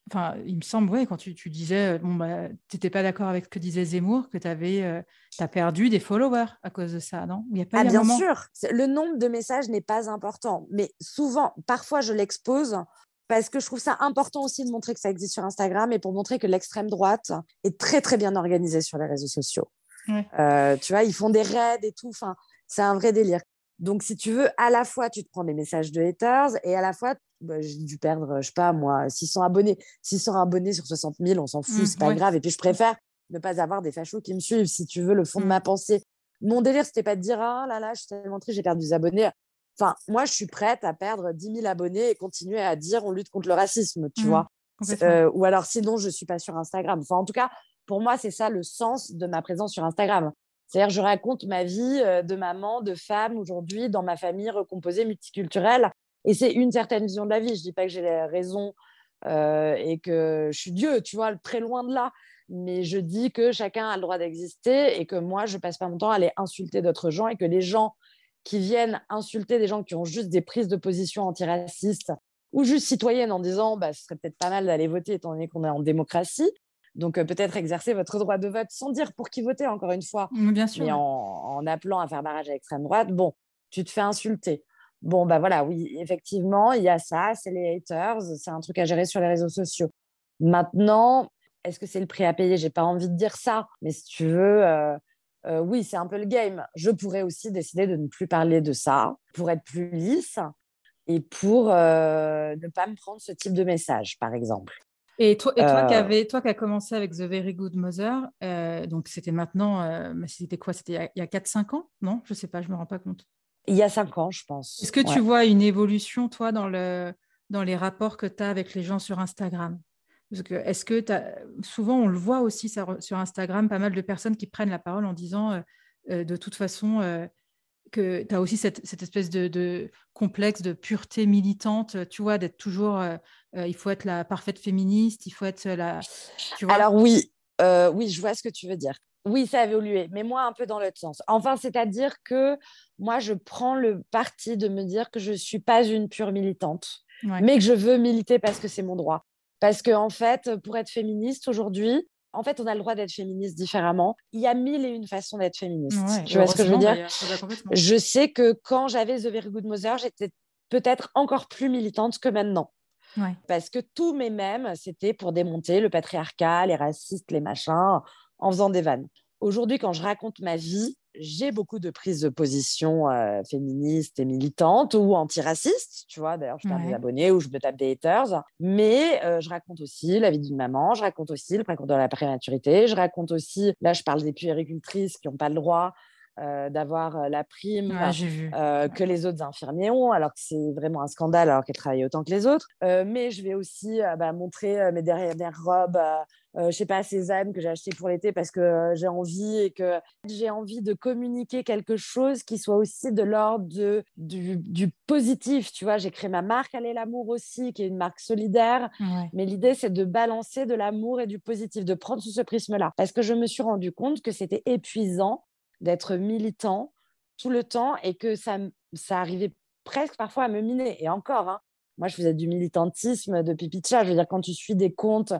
Enfin, il me semble, ouais, quand tu, disais, euh, bon, bah, tu n'étais pas d'accord avec ce que disait Zemmour, que tu avais euh, as perdu des followers à cause de ça, non? Il y a pas ah, Bien sûr, le nombre de messages n'est pas important, mais souvent, parfois, je l'expose parce que je trouve ça important aussi de montrer que ça existe sur Instagram et pour montrer que l'extrême droite est très, très bien organisée sur les réseaux sociaux. Euh, tu vois, ils font des raids et tout, enfin, c'est un vrai délire. Donc, si tu veux, à la fois, tu te prends des messages de haters et à la fois, bah, j'ai dû perdre, je sais pas, moi, 600 abonnés. 600 abonnés sur 60 000, on s'en fout, mmh, c'est pas grave. Et puis, je préfère ne pas avoir des fachos qui me suivent, si tu veux, le fond de ma mmh. pensée. Mon délire, c'était pas de dire, ah là là, je suis tellement triste, j'ai perdu des abonnés. Enfin, moi, je suis prête à perdre 10 000 abonnés et continuer à dire on lutte contre le racisme, tu mmh, vois? Euh, ou alors, sinon, je suis pas sur Instagram. Enfin, en tout cas, pour moi, c'est ça le sens de ma présence sur Instagram. C'est-à-dire, je raconte ma vie euh, de maman, de femme aujourd'hui dans ma famille recomposée multiculturelle. Et c'est une certaine vision de la vie. Je ne dis pas que j'ai raison euh, et que je suis Dieu, tu vois, très loin de là. mais je dis que chacun a le droit d'exister et que moi, je passe pas mon temps à aller insulter d'autres gens et que les gens qui viennent insulter des gens qui ont juste des prises de position antiracistes ou juste citoyennes en disant bah, ce serait peut-être pas mal d'aller voter étant donné qu'on est en démocratie. Donc euh, peut-être exercer votre droit de vote sans dire pour qui voter, encore une fois. Bien sûr. Mais en, appelant à faire barrage à l'extrême droite, bon, tu te fais insulter. Bon, bah voilà, oui, effectivement, il y a ça, c'est les haters, c'est un truc à gérer sur les réseaux sociaux. Maintenant, est-ce que c'est le prix à payer? J'ai pas envie de dire ça, mais si tu veux, euh, euh, oui, c'est un peu le game. Je pourrais aussi décider de ne plus parler de ça pour être plus lisse et pour euh, ne pas me prendre ce type de message, par exemple. Et toi, et toi, qui avais, toi qui as commencé avec The Very Good Mother, donc c'était maintenant, c'était quoi? C'était il y a, 4-5 ans? Non? Je sais pas, je me rends pas compte. Il y a 5 ans, je pense. Est-ce que tu vois une évolution, toi, dans, le, dans les rapports que tu as avec les gens sur Instagram? Est-ce que souvent on le voit aussi sur Instagram, pas mal de personnes qui prennent la parole en disant euh, euh, de toute façon euh, que tu as aussi cette, espèce de, complexe de pureté militante, tu vois, d'être toujours, il faut être la parfaite féministe, il faut être la... Alors oui, oui, je vois ce que tu veux dire. Oui, ça a évolué, mais moi un peu dans l'autre sens. Enfin, c'est-à-dire que moi, je prends le parti de me dire que je ne suis pas une pure militante, mais que je veux militer parce que c'est mon droit. Parce qu'en en fait, pour être féministe aujourd'hui, en fait, on a le droit d'être féministe différemment. Il y a mille et une façons d'être féministe. tu vois ce que je veux dire? Je sais que quand j'avais The Very Good Mother, j'étais peut-être encore plus militante que maintenant. Parce que tous mes mèmes, c'était pour démonter le patriarcat, les racistes, les machins, en faisant des vannes. Aujourd'hui, quand je raconte ma vie, j'ai beaucoup de prises de position euh, féministes et militantes ou antiracistes, tu vois. D'ailleurs, je perds des abonnés ou je me tape des haters. Mais euh, je raconte aussi la vie d'une maman, je raconte aussi le parcours de la prématurité, je raconte aussi, là, je parle des puéricultrices qui n'ont pas le droit euh, d'avoir la prime que les autres infirmiers ont, alors que c'est vraiment un scandale alors qu'elles travaillent autant que les autres. mais je vais aussi bah, montrer mes dernières robes euh, je sais pas, Cézanne que j'ai acheté pour l'été parce que euh, j'ai envie et que j'ai envie de communiquer quelque chose qui soit aussi de l'ordre du, du, positif. Tu vois, j'ai créé ma marque Aller l'amour aussi, qui est une marque solidaire. Mais l'idée, c'est de balancer de l'amour et du positif, de prendre sous ce prisme-là. Parce que je me suis rendu compte que c'était épuisant d'être militant tout le temps et que ça, ça arrivait presque parfois à me miner. Et encore, hein, moi, je faisais du militantisme de pipi Je veux dire, quand tu suis des comptes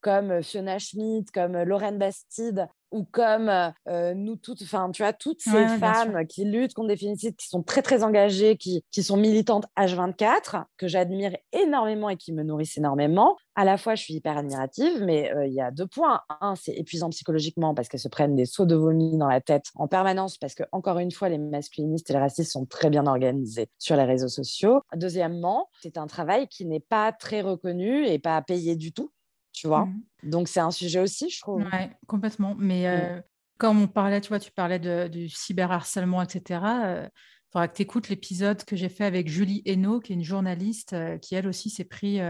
comme Fiona Schmidt, comme Lorraine Bastide ou comme euh, nous toutes, enfin, tu vois, toutes ces femmes qui luttent contre des féminicides, qui sont très, très engagées, qui, qui sont militantes H24, que j'admire énormément et qui me nourrissent énormément. À la fois, je suis hyper admirative, mais il y a deux points. Un, c'est épuisant psychologiquement parce qu'elles se prennent des sauts de vomi dans la tête en permanence, parce que, encore une fois, les masculinistes et les racistes sont très bien organisés sur les réseaux sociaux. Deuxièmement, c'est un travail qui n'est pas très reconnu et pas payé du tout tu vois? Mmh. Donc, c'est un sujet aussi, je trouve. Oui, complètement. Mais mmh. comme on parlait, tu vois, tu parlais de, du cyberharcèlement, etc. Il faudra que tu écoutes l'épisode que j'ai fait avec Julie Hainaut, qui est une journaliste qui, elle aussi, s'est pris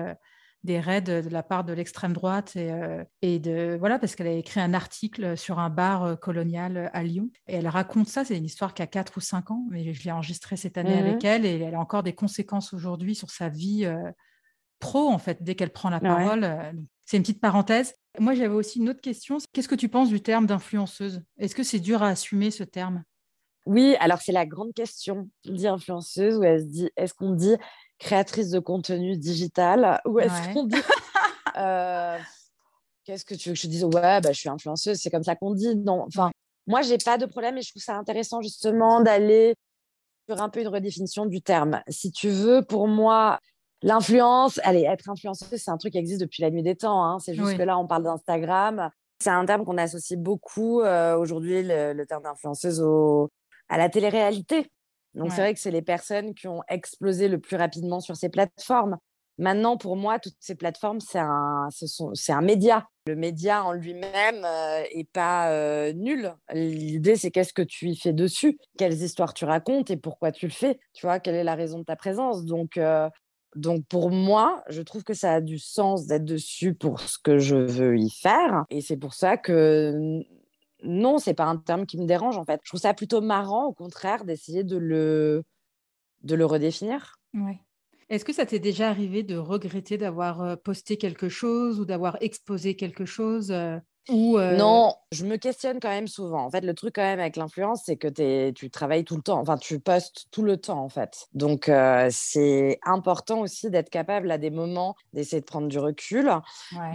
des raids de la part de l'extrême droite et, et, de voilà parce qu'elle a écrit un article sur un bar colonial à Lyon et elle raconte ça c'est une histoire qui a 4 ou 5 ans mais je l'ai enregistrée cette année avec mmh elle et elle a encore des conséquences aujourd'hui sur sa vie pro en fait dès qu'elle prend la parole c'est une petite parenthèse. Moi, j'avais aussi une autre question. Qu'est-ce que tu penses du terme d'influenceuse? Est-ce que c'est dur à assumer ce terme? Oui, alors c'est la grande question. On dit influenceuse ou est-ce dit, est qu'on dit créatrice de contenu digital ou est-ce qu'on dit euh, Qu'est-ce que tu veux que je dise? Ouais, bah, je suis influenceuse, c'est comme ça qu'on dit. Non, enfin, moi, j'ai pas de problème et je trouve ça intéressant justement d'aller sur un peu une redéfinition du terme. Si tu veux, pour moi, L'influence, allez, être influenceuse, c'est un truc qui existe depuis la nuit des temps. Hein. C'est juste que là, on parle d'Instagram. C'est un terme qu'on associe beaucoup euh, aujourd'hui, le, terme d'influenceuse à la télé-réalité. Donc, c'est vrai que c'est les personnes qui ont explosé le plus rapidement sur ces plateformes. Maintenant, pour moi, toutes ces plateformes, c'est un, c'est un média. Le média en lui-même n'est euh, pas euh, nul. L'idée, c'est qu'est-ce que tu y fais dessus, quelles histoires tu racontes et pourquoi tu le fais? Tu vois, quelle est la raison de ta présence? Donc, donc pour moi, je trouve que ça a du sens d'être dessus pour ce que je veux y faire. Et c'est pour ça que non, c'est pas un terme qui me dérange en fait. Je trouve ça plutôt marrant, au contraire, d'essayer de le, de le redéfinir. Ouais. Est-ce que ça t'est déjà arrivé de regretter d'avoir posté quelque chose ou d'avoir exposé quelque chose Ou Non, je me questionne quand même souvent. En fait, le truc quand même avec l'influence, c'est que tu travailles tout le temps. Enfin, tu postes tout le temps, en fait. Donc, c'est important aussi d'être capable à des moments d'essayer de prendre du recul.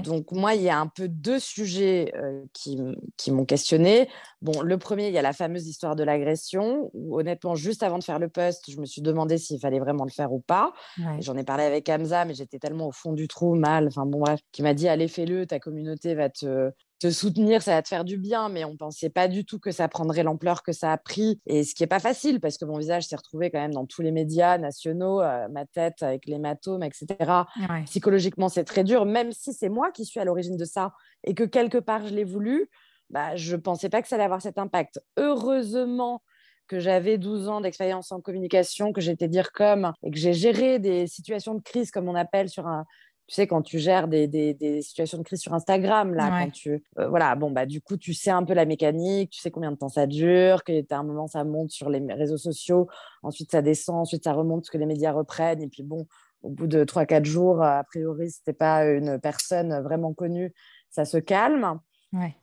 Donc, moi, il y a un peu deux sujets qui, qui m'ont questionné. Bon, le premier, il y a la fameuse histoire de l'agression, où honnêtement, juste avant de faire le post, je me suis demandé s'il fallait vraiment le faire ou pas. J'en ai parlé avec Hamza, mais j'étais tellement au fond du trou, mal, enfin bon bref, qui m'a dit, allez, fais-le, ta communauté va te, te soutenir, ça va te faire du bien, mais on pensait pas du tout que ça prendrait l'ampleur que ça a pris. Et ce qui est pas facile, parce que mon visage s'est retrouvé quand même dans tous les médias nationaux, euh, ma tête avec l'hématome, etc. Psychologiquement, c'est très dur, même si c'est moi qui suis à l'origine de ça et que quelque part je l'ai voulu, bah, je pensais pas que ça allait avoir cet impact. Heureusement que j'avais 12 ans d'expérience en communication, que j'étais dire comme et que j'ai géré des situations de crise, comme on appelle sur un, tu sais, quand tu gères des, des, situations de crise sur Instagram, là, quand tu. Euh, voilà, bon, bah, du coup, tu sais un peu la mécanique, tu sais combien de temps ça dure, qu'à un moment, ça monte sur les réseaux sociaux, ensuite, ça descend, ensuite, ça remonte, parce que les médias reprennent, et puis bon, au bout de 3-4 jours, a priori, si tu pas une personne vraiment connue, ça se calme.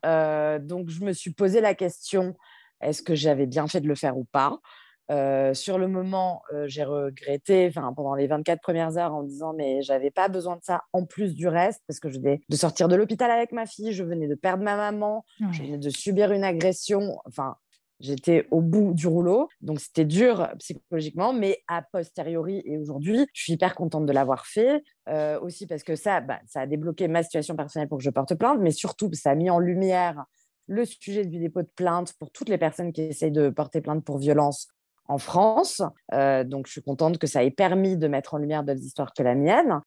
Euh, donc, je me suis posé la question est-ce que j'avais bien fait de le faire ou pas? Sur le moment, j'ai regretté pendant les 24 premières heures en disant mais j'avais pas besoin de ça en plus du reste parce que je venais de sortir de l'hôpital avec ma fille, je venais de perdre ma maman, je venais de subir une agression. Enfin, j'étais au bout du rouleau. Donc, c'était dur psychologiquement, mais a posteriori et aujourd'hui, je suis hyper contente de l'avoir fait. aussi parce que ça, bah, ça a débloqué ma situation personnelle pour que je porte plainte, mais surtout, ça a mis en lumière le sujet du dépôt de plainte pour toutes les personnes qui essayent de porter plainte pour violence en France. Euh, donc, je suis contente que ça ait permis de mettre en lumière d'autres histoires que la mienne.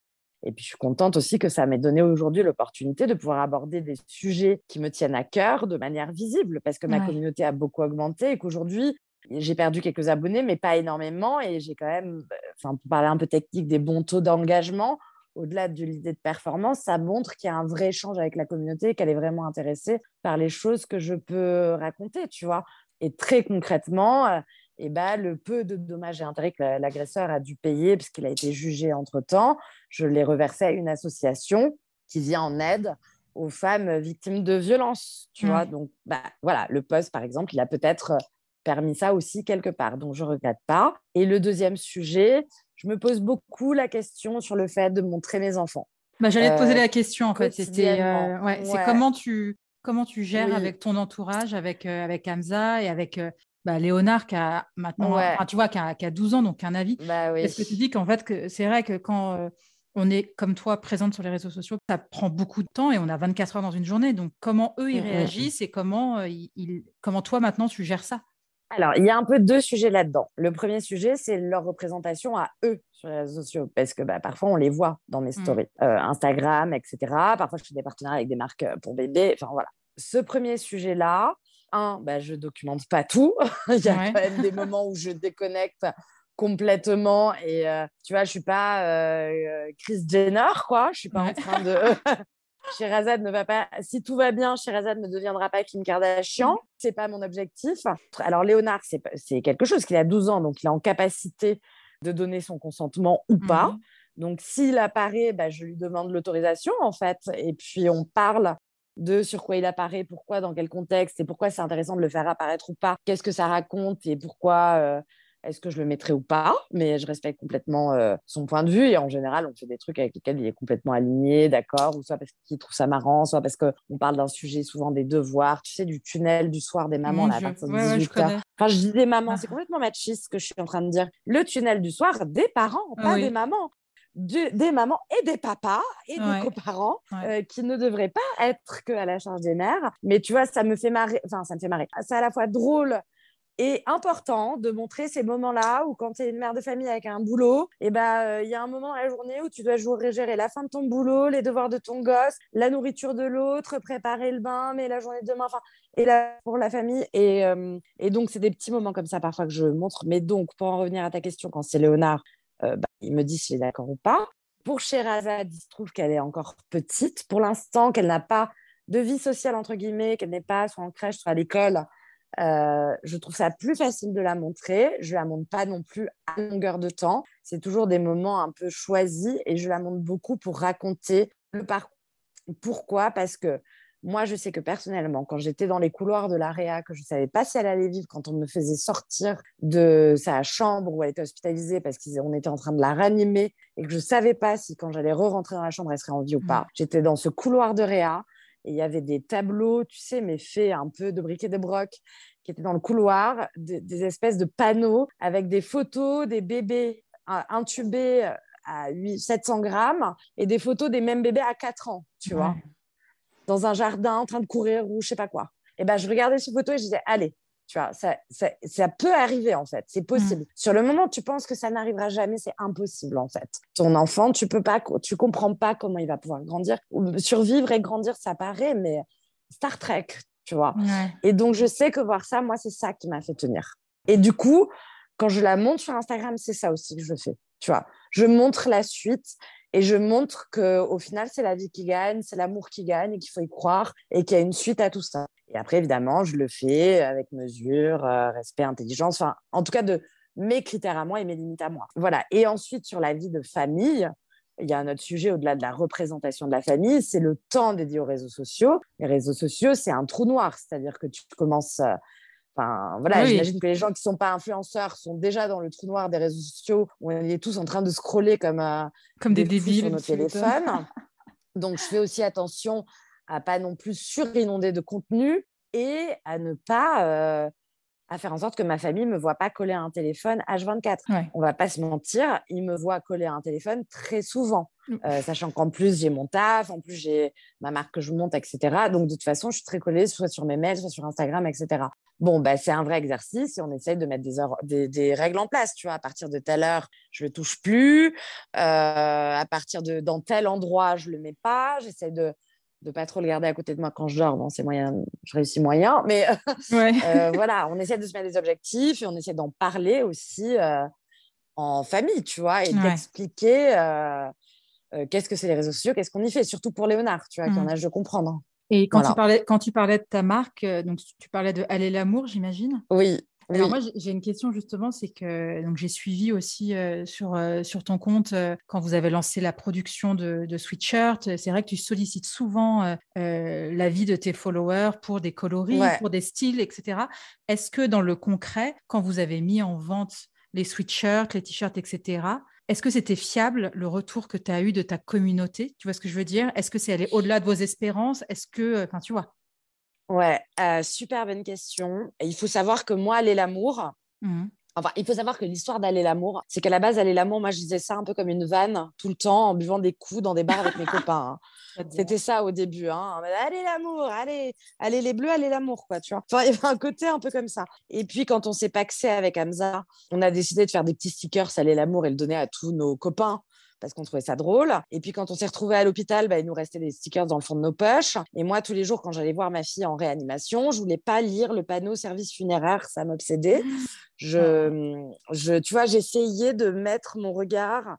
Et puis, je suis contente aussi que ça m'ait donné aujourd'hui l'opportunité de pouvoir aborder des sujets qui me tiennent à cœur de manière visible, parce que ma communauté a beaucoup augmenté et qu'aujourd'hui, j'ai perdu quelques abonnés, mais pas énormément. Et j'ai quand même, enfin, pour parler un peu technique, des bons taux d'engagement. Au-delà de l'idée de performance, ça montre qu'il y a un vrai échange avec la communauté, qu'elle est vraiment intéressée par les choses que je peux raconter, tu vois. Et très concrètement, euh, et bah, le peu de dommages et intérêts que l'agresseur a dû payer, puisqu'il a été jugé entre-temps, je l'ai reversé à une association qui vient en aide aux femmes victimes de violences. Tu vois, donc bah, voilà, le poste, par exemple, il a peut-être permis ça aussi quelque part, donc je ne regrette pas. Et le deuxième sujet, je me pose beaucoup la question sur le fait de montrer mes enfants. Bah, J'allais te poser euh, la question, en fait. C'était, euh, ouais, comment tu, comment tu gères avec ton entourage, avec, euh, avec Hamza et avec bah, Léonard qui a maintenant, tu vois, qui a, 12 ans, donc un avis. Bah Est-ce que tu dis qu'en fait, que c'est vrai que quand euh, on est comme toi présente sur les réseaux sociaux, ça prend beaucoup de temps et on a 24 heures dans une journée. Donc, comment eux, ils mmh, mmh, mmh. réagissent et comment, euh, comment toi, maintenant, tu gères ça? Alors, il y a un peu deux sujets là-dedans. Le premier sujet, c'est leur représentation à eux sur les réseaux sociaux, parce que bah, parfois, on les voit dans mes stories, euh, Instagram, etc. Parfois, je fais des partenariats avec des marques pour bébés. Enfin, voilà. Ce premier sujet-là, un, bah, je documente pas tout. Il y a quand même des moments où je déconnecte complètement et euh, tu vois, je suis pas euh, Chris Jenner, quoi. Je suis pas en train de. Ne va pas. Si tout va bien, Sherazade ne deviendra pas Kim Kardashian. C'est pas mon objectif. Alors Léonard, c'est quelque chose qu'il a 12 ans, donc il est en capacité de donner son consentement ou pas. Mmh donc s'il apparaît, bah, je lui demande l'autorisation en fait, et puis on parle de sur quoi il apparaît, pourquoi, dans quel contexte, et pourquoi c'est intéressant de le faire apparaître ou pas, qu'est-ce que ça raconte et pourquoi euh, est-ce que je le mettrai ou pas? Mais je respecte complètement euh, son point de vue et en général, on fait des trucs avec lesquels il est complètement aligné, d'accord, ou soit parce qu'il trouve ça marrant, soit parce qu'on parle d'un sujet souvent des devoirs, tu sais, du tunnel du soir des mamans, là, à partir de 18 h Enfin, je dis des mamans, ah. c'est complètement machiste ce que je suis en train de dire. Le tunnel du soir des parents, pas des mamans des mamans et des papas et des coparents euh, qui ne devraient pas être que à la charge des mères. Mais tu vois, ça me fait marrer, enfin, ça me fait marrer. C'est à la fois drôle et important de montrer ces moments-là où quand tu es une mère de famille avec un boulot, et eh ben euh, il y a un moment à la journée où tu dois jouer, gérer la fin de ton boulot, les devoirs de ton gosse, la nourriture de l'autre, préparer le bain, mais la journée de demain, enfin et là pour la famille et, euh, et donc c'est des petits moments comme ça parfois que je montre. Mais donc pour en revenir à ta question, quand c'est Léonard, euh, bah, il me dit s'il est d'accord ou pas. Pour Sherazade, il se trouve qu'elle est encore petite. Pour l'instant, qu'elle n'a pas de vie sociale, entre guillemets, qu'elle n'est pas soit en crèche, soit à l'école. Euh, je trouve ça plus facile de la montrer. Je la montre pas non plus à longueur de temps. C'est toujours des moments un peu choisis et je la montre beaucoup pour raconter le parcours. Pourquoi? Parce que moi, je sais que personnellement, quand j'étais dans les couloirs de l'AREA, que je ne savais pas si elle allait vivre, quand on me faisait sortir de sa chambre où elle était hospitalisée parce qu'on était en train de la ranimer et que je ne savais pas si quand j'allais re-rentrer dans la chambre, elle serait en vie ou pas. Mmh. J'étais dans ce couloir de réa et il y avait des tableaux, tu sais, mais faits un peu de briquet de broc qui étaient dans le couloir, des, espèces de panneaux avec des photos des bébés euh, intubés à 700 grammes et des photos des mêmes bébés à 4 ans, tu vois dans un jardin en train de courir ou je sais pas quoi. Et ben, je regardais ces photos et je disais, allez, tu vois, ça, ça, peut arriver en fait, c'est possible. Mm. Sur le moment, tu penses que ça n'arrivera jamais, c'est impossible en fait. Ton enfant, tu peux pas, tu comprends pas comment il va pouvoir grandir. Survivre et grandir, ça paraît, mais Star Trek, tu vois. Et donc, je sais que voir ça, moi, c'est ça qui m'a fait tenir. Et du coup, quand je la montre sur Instagram, c'est ça aussi que je fais. Tu vois, je montre la suite et je montre qu'au final, c'est la vie qui gagne, c'est l'amour qui gagne et qu'il faut y croire et qu'il y a une suite à tout ça. Et après, évidemment, je le fais avec mesure, euh, respect, intelligence, enfin, en tout cas, de mes critères à moi et mes limites à moi. Voilà. Et ensuite, sur la vie de famille, il y a un autre sujet au-delà de la représentation de la famille, c'est le temps dédié aux réseaux sociaux. Les réseaux sociaux, c'est un trou noir, c'est-à-dire que tu commences voilà, j'imagine que les gens qui ne sont pas influenceurs sont déjà dans le trou noir des réseaux sociaux où on est tous en train de scroller comme, euh, comme des, débiles sur nos téléphones. Donc, je fais aussi attention à pas non plus surinonder de contenu et à ne pas euh, à faire en sorte que ma famille me voit pas coller un téléphone H24. On va pas se mentir, ils me voient coller un téléphone très souvent, mm. euh, sachant qu'en plus j'ai mon taf, en plus j'ai ma marque que je monte, etc. Donc de toute façon, je suis très collée soit sur mes mails, soit sur Instagram, etc. Bon, bah, c'est un vrai exercice et on essaye de mettre des, des, règles en place. Tu vois, à partir de telle heure, je le touche plus. Euh, à partir de dans tel endroit, je le mets pas. J'essaie de de pas trop le garder à côté de moi quand je dors. Bon, c'est moyen, je réussis moyen, mais euh, voilà, on essaie de se mettre des objectifs et on essaie d'en parler aussi euh, en famille, tu vois, et d'expliquer euh, qu'est-ce que c'est les réseaux sociaux, qu'est-ce qu'on y fait, surtout pour Léonard, tu vois, qui en mmh. âge de comprendre. Et quand, tu parlais, quand tu parlais de ta marque, donc tu parlais de Aller l'amour, j'imagine Oui, alors moi, j'ai une question justement, c'est que donc j'ai suivi aussi euh, sur, euh, sur ton compte euh, quand vous avez lancé la production de, de Sweatshirt. C'est vrai que tu sollicites souvent l'avis de tes followers pour des coloris, pour des styles, etc. Est-ce que dans le concret, quand vous avez mis en vente les sweatshirts, les t-shirts, etc., est-ce que c'était fiable le retour que tu as eu de ta communauté? Tu vois ce que je veux dire? Est-ce que c'est allé au-delà de vos espérances? Est-ce que, enfin, tu vois? Ouais, euh, super bonne question. il faut savoir que moi, l'amour, mmh. Enfin, il faut savoir que l'histoire d'aller l'amour, c'est qu'à la base, aller l'amour, moi, je disais ça un peu comme une vanne tout le temps en buvant des coups dans des bars avec mes copains. Hein. C'était ça au début. Hein. Allez l'amour, allez, allez les bleus, allez l'amour, quoi, tu vois. Enfin, il y avait un côté un peu comme ça. Et puis, quand on s'est paxé avec Hamza, on a décidé de faire des petits stickers, aller l'amour et le donner à tous nos copains parce qu'on trouvait ça drôle. Et puis quand on s'est retrouvés à l'hôpital, bah, il nous restait des stickers dans le fond de nos poches. Et moi, tous les jours, quand j'allais voir ma fille en réanimation, je voulais pas lire le panneau service funéraire, ça m'obsédait. Je, je, tu vois, j'essayais de mettre mon regard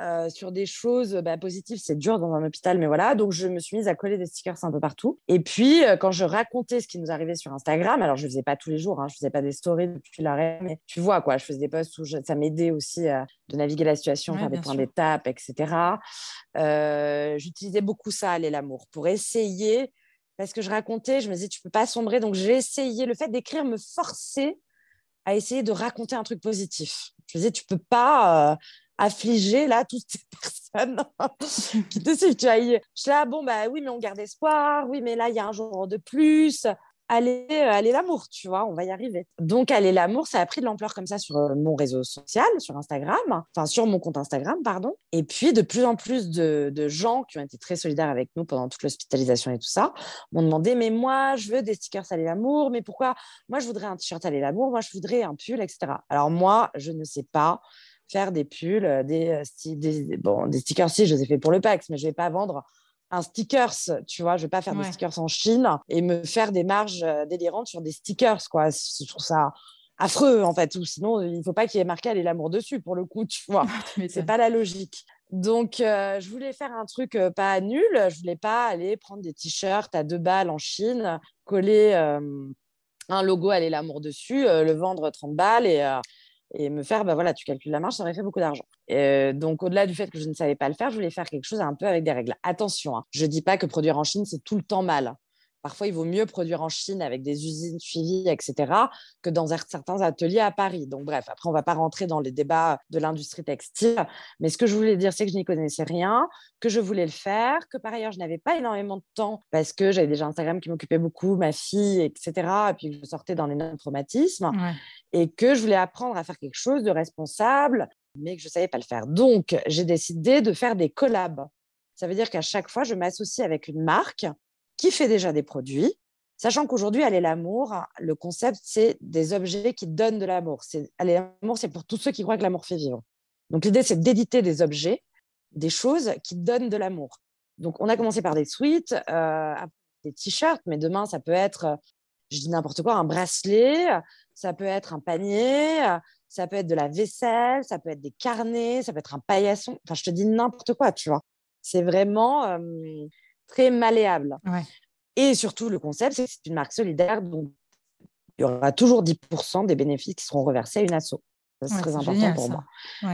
euh, sur des choses bah, positives, c'est dur dans un hôpital, mais voilà. Donc, je me suis mise à coller des stickers un peu partout. Et puis, euh, quand je racontais ce qui nous arrivait sur Instagram, alors je ne faisais pas tous les jours, hein, je ne faisais pas des stories depuis l'arrêt, mais tu vois, quoi, je faisais des posts où ça m'aidait aussi euh, de naviguer la situation, faire des points d'étape, etc. J'utilisais beaucoup ça, aller l'amour, pour essayer, parce que je racontais, je me disais, tu peux pas sombrer. Donc, j'ai essayé, le fait d'écrire me forçait à essayer de raconter un truc positif. Je me disais, tu peux pas affliger là toutes ces personnes qui te suivent. Tu vois, je suis là, bon, bah oui, mais on garde espoir. Oui, mais là, il y a un jour de plus. Allez, euh, allez l'amour, tu vois, on va y arriver. Donc, allez l'amour, ça a pris de l'ampleur comme ça sur euh, mon réseau social, sur Instagram, enfin sur mon compte Instagram, pardon. Et puis, de plus en plus de, de gens qui ont été très solidaires avec nous pendant toute l'hospitalisation et tout ça m'ont demandé, mais moi, je veux des stickers allez l'amour, mais pourquoi? Moi, je voudrais un t-shirt allez l'amour, moi, je voudrais un pull, etc. Alors, moi, je ne sais pas faire des pulls, euh, des, euh, des, bon, des stickers, si, je les ai fait pour le PAX, mais je ne vais pas vendre un stickers, tu vois, je vais pas faire des stickers en Chine et me faire des marges euh, délirantes sur des stickers, quoi. Je trouve ça affreux, en fait, ou sinon, il faut pas qu'il y ait marqué Allez l'amour dessus, pour le coup, tu vois. c'est pas la logique. Donc, je voulais faire un truc pas nul. Je voulais pas aller prendre des t-shirts à deux balles en Chine, coller un logo Allez l'amour dessus, le vendre 30 balles et et me faire, bah voilà, tu calcules la marge, ça aurait fait beaucoup d'argent. Euh, donc, au-delà du fait que je ne savais pas le faire, je voulais faire quelque chose un peu avec des règles. Attention, hein, je ne dis pas que produire en Chine, c'est tout le temps mal. Parfois, il vaut mieux produire en Chine avec des usines suivies, etc., que dans certains ateliers à Paris. Donc, bref, après, on ne va pas rentrer dans les débats de l'industrie textile. Mais ce que je voulais dire, c'est que je n'y connaissais rien, que je voulais le faire, que par ailleurs, je n'avais pas énormément de temps parce que j'avais déjà Instagram qui m'occupait beaucoup, ma fille, etc., et puis que je sortais dans les traumatismes, et que je voulais apprendre à faire quelque chose de responsable, mais que je ne savais pas le faire. Donc, j'ai décidé de faire des collabs. Ça veut dire qu'à chaque fois, je m'associe avec une marque qui fait déjà des produits, sachant qu'aujourd'hui, Aller l'amour, le concept, c'est des objets qui donnent de l'amour. Aller l'amour, c'est pour tous ceux qui croient que l'amour fait vivre. Donc l'idée, c'est d'éditer des objets, des choses qui donnent de l'amour. Donc on a commencé par des suites, euh, des t-shirts, mais demain, ça peut être, je dis n'importe quoi, un bracelet, ça peut être un panier, ça peut être de la vaisselle, ça peut être des carnets, ça peut être un paillasson. Enfin, je te dis n'importe quoi, tu vois. C'est vraiment... Euh, très malléable. Et surtout, le concept, c'est que c'est une marque solidaire, donc il y aura toujours 10% des bénéfices qui seront reversés à une asso. C'est très important pour moi.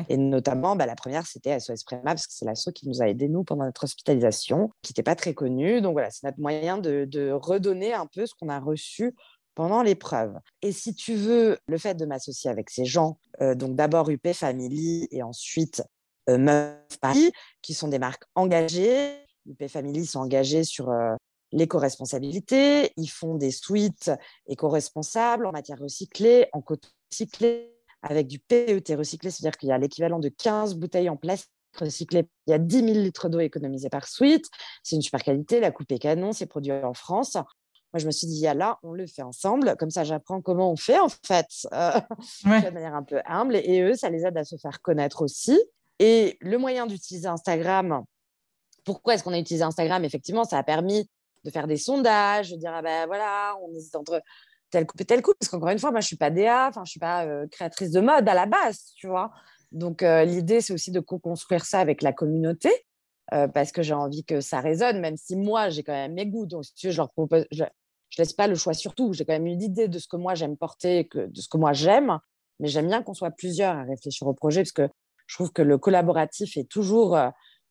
Et notamment, bah, la première, c'était SOS Préma, parce que c'est l'asso qui nous a aidés, nous, pendant notre hospitalisation, qui n'était pas très connue. Donc voilà, c'est notre moyen de, redonner un peu ce qu'on a reçu pendant l'épreuve. Et si tu veux, le fait de m'associer avec ces gens, euh, donc d'abord UP Family et ensuite euh, Meuf Paris, qui sont des marques engagées, UP Family sont engagés sur l'éco-responsabilité. Ils font des suites éco-responsables en matière recyclée, en coton recyclé, avec du PET recyclé, c'est-à-dire qu'il y a l'équivalent de 15 bouteilles en plastique recyclé. Il y a 10 000 litres d'eau économisés par suite. C'est une super qualité. La coupe est canon. C'est produit en France. Moi, je me suis dit, là, on le fait ensemble. Comme ça, j'apprends comment on fait, en fait, euh, de manière un peu humble. Et eux, ça les aide à se faire connaître aussi. Et le moyen d'utiliser Instagram, pourquoi est-ce qu'on a utilisé Instagram? Effectivement, ça a permis de faire des sondages, de dire, ah ben voilà, on hésite entre tel coupe et tel coupe. Parce qu'encore une fois, moi, je ne suis pas DA, je ne suis pas euh, créatrice de mode à la base, tu vois? Donc, euh, l'idée, c'est aussi de co-construire ça avec la communauté. Euh, parce que j'ai envie que ça résonne, même si moi, j'ai quand même mes goûts. Donc, si tu veux, je leur propose, je, laisse pas le choix sur tout. J'ai quand même une idée de ce que moi, j'aime porter, de ce que moi, j'aime. Mais j'aime bien qu'on soit plusieurs à réfléchir au projet, parce que je trouve que le collaboratif est toujours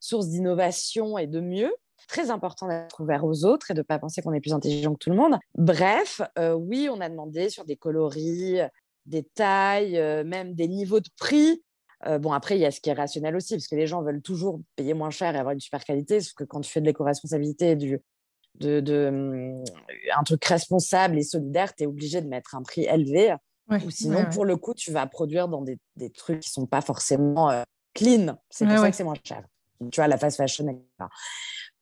source d'innovation et de mieux. Très important d'être ouvert aux autres et de ne pas penser qu'on est plus intelligent que tout le monde. Bref, euh, oui, on a demandé sur des coloris, des tailles, euh, même des niveaux de prix. Euh, bon, après, il y a ce qui est rationnel aussi, parce que les gens veulent toujours payer moins cher et avoir une super qualité, sauf que quand tu fais de l'éco-responsabilité, du, de, hum, un truc responsable et solidaire, tu es obligé de mettre un prix élevé. ou sinon, pour le coup, tu vas produire dans des, des trucs qui ne sont pas forcément clean. C'est pour ça que c'est moins cher tu vois, la fast fashion, etc.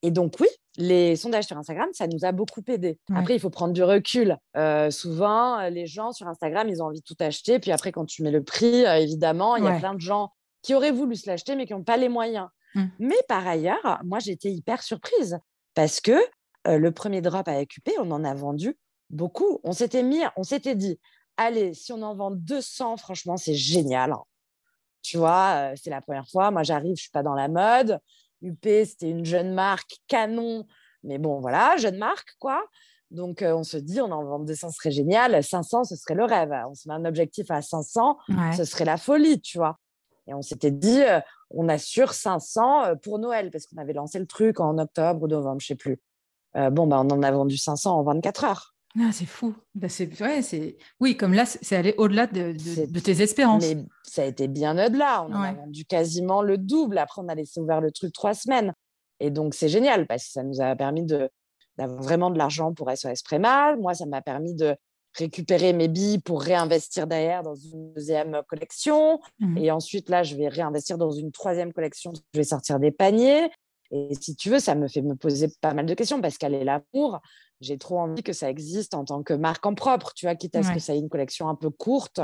Et donc, oui, les sondages sur Instagram, ça nous a beaucoup aidé. Après, il faut prendre du recul. Euh, souvent, euh, les gens sur Instagram, ils ont envie de tout acheter. Puis après, quand tu mets le prix, euh, évidemment, il y a plein de gens qui auraient voulu se l'acheter, mais qui n'ont pas les moyens. Mmh. Mais par ailleurs, moi, j'étais hyper surprise parce que le premier drop avec UP, on en a vendu beaucoup. On s'était mis, on s'était dit, allez, si on en vend 200, franchement, c'est génial. Tu vois, c'est la première fois. Moi, j'arrive, je suis pas dans la mode. UP, c'était une jeune marque canon, mais bon, voilà, jeune marque, quoi. Donc, on se dit, on en vend 200, ce serait génial. 500, ce serait le rêve. On se met un objectif à 500, ce serait la folie, tu vois. Et on s'était dit, on assure 500 pour Noël, parce qu'on avait lancé le truc en octobre ou novembre, je sais plus. bon, bah, on en a vendu 500 en 24 heures. Ah, c'est fou. C'est, ouais, c'est... Oui, comme là, c'est allé au-delà de, de, tes espérances. Mais ça a été bien au-delà. On a vendu quasiment le double. Après, on a laissé ouvert le truc trois semaines. Et donc, c'est génial parce que ça nous a permis de, d'avoir vraiment de l'argent pour SOS Prémal. Moi, ça m'a permis de récupérer mes billes pour réinvestir derrière dans une deuxième collection. Mmh. Et ensuite, là, je vais réinvestir dans une troisième collection. Je vais sortir des paniers. Et si tu veux, ça me fait me poser pas mal de questions parce qu'elle est l'amour j'ai trop envie que ça existe en tant que marque en propre, tu vois, quitte à ce que ça ait une collection un peu courte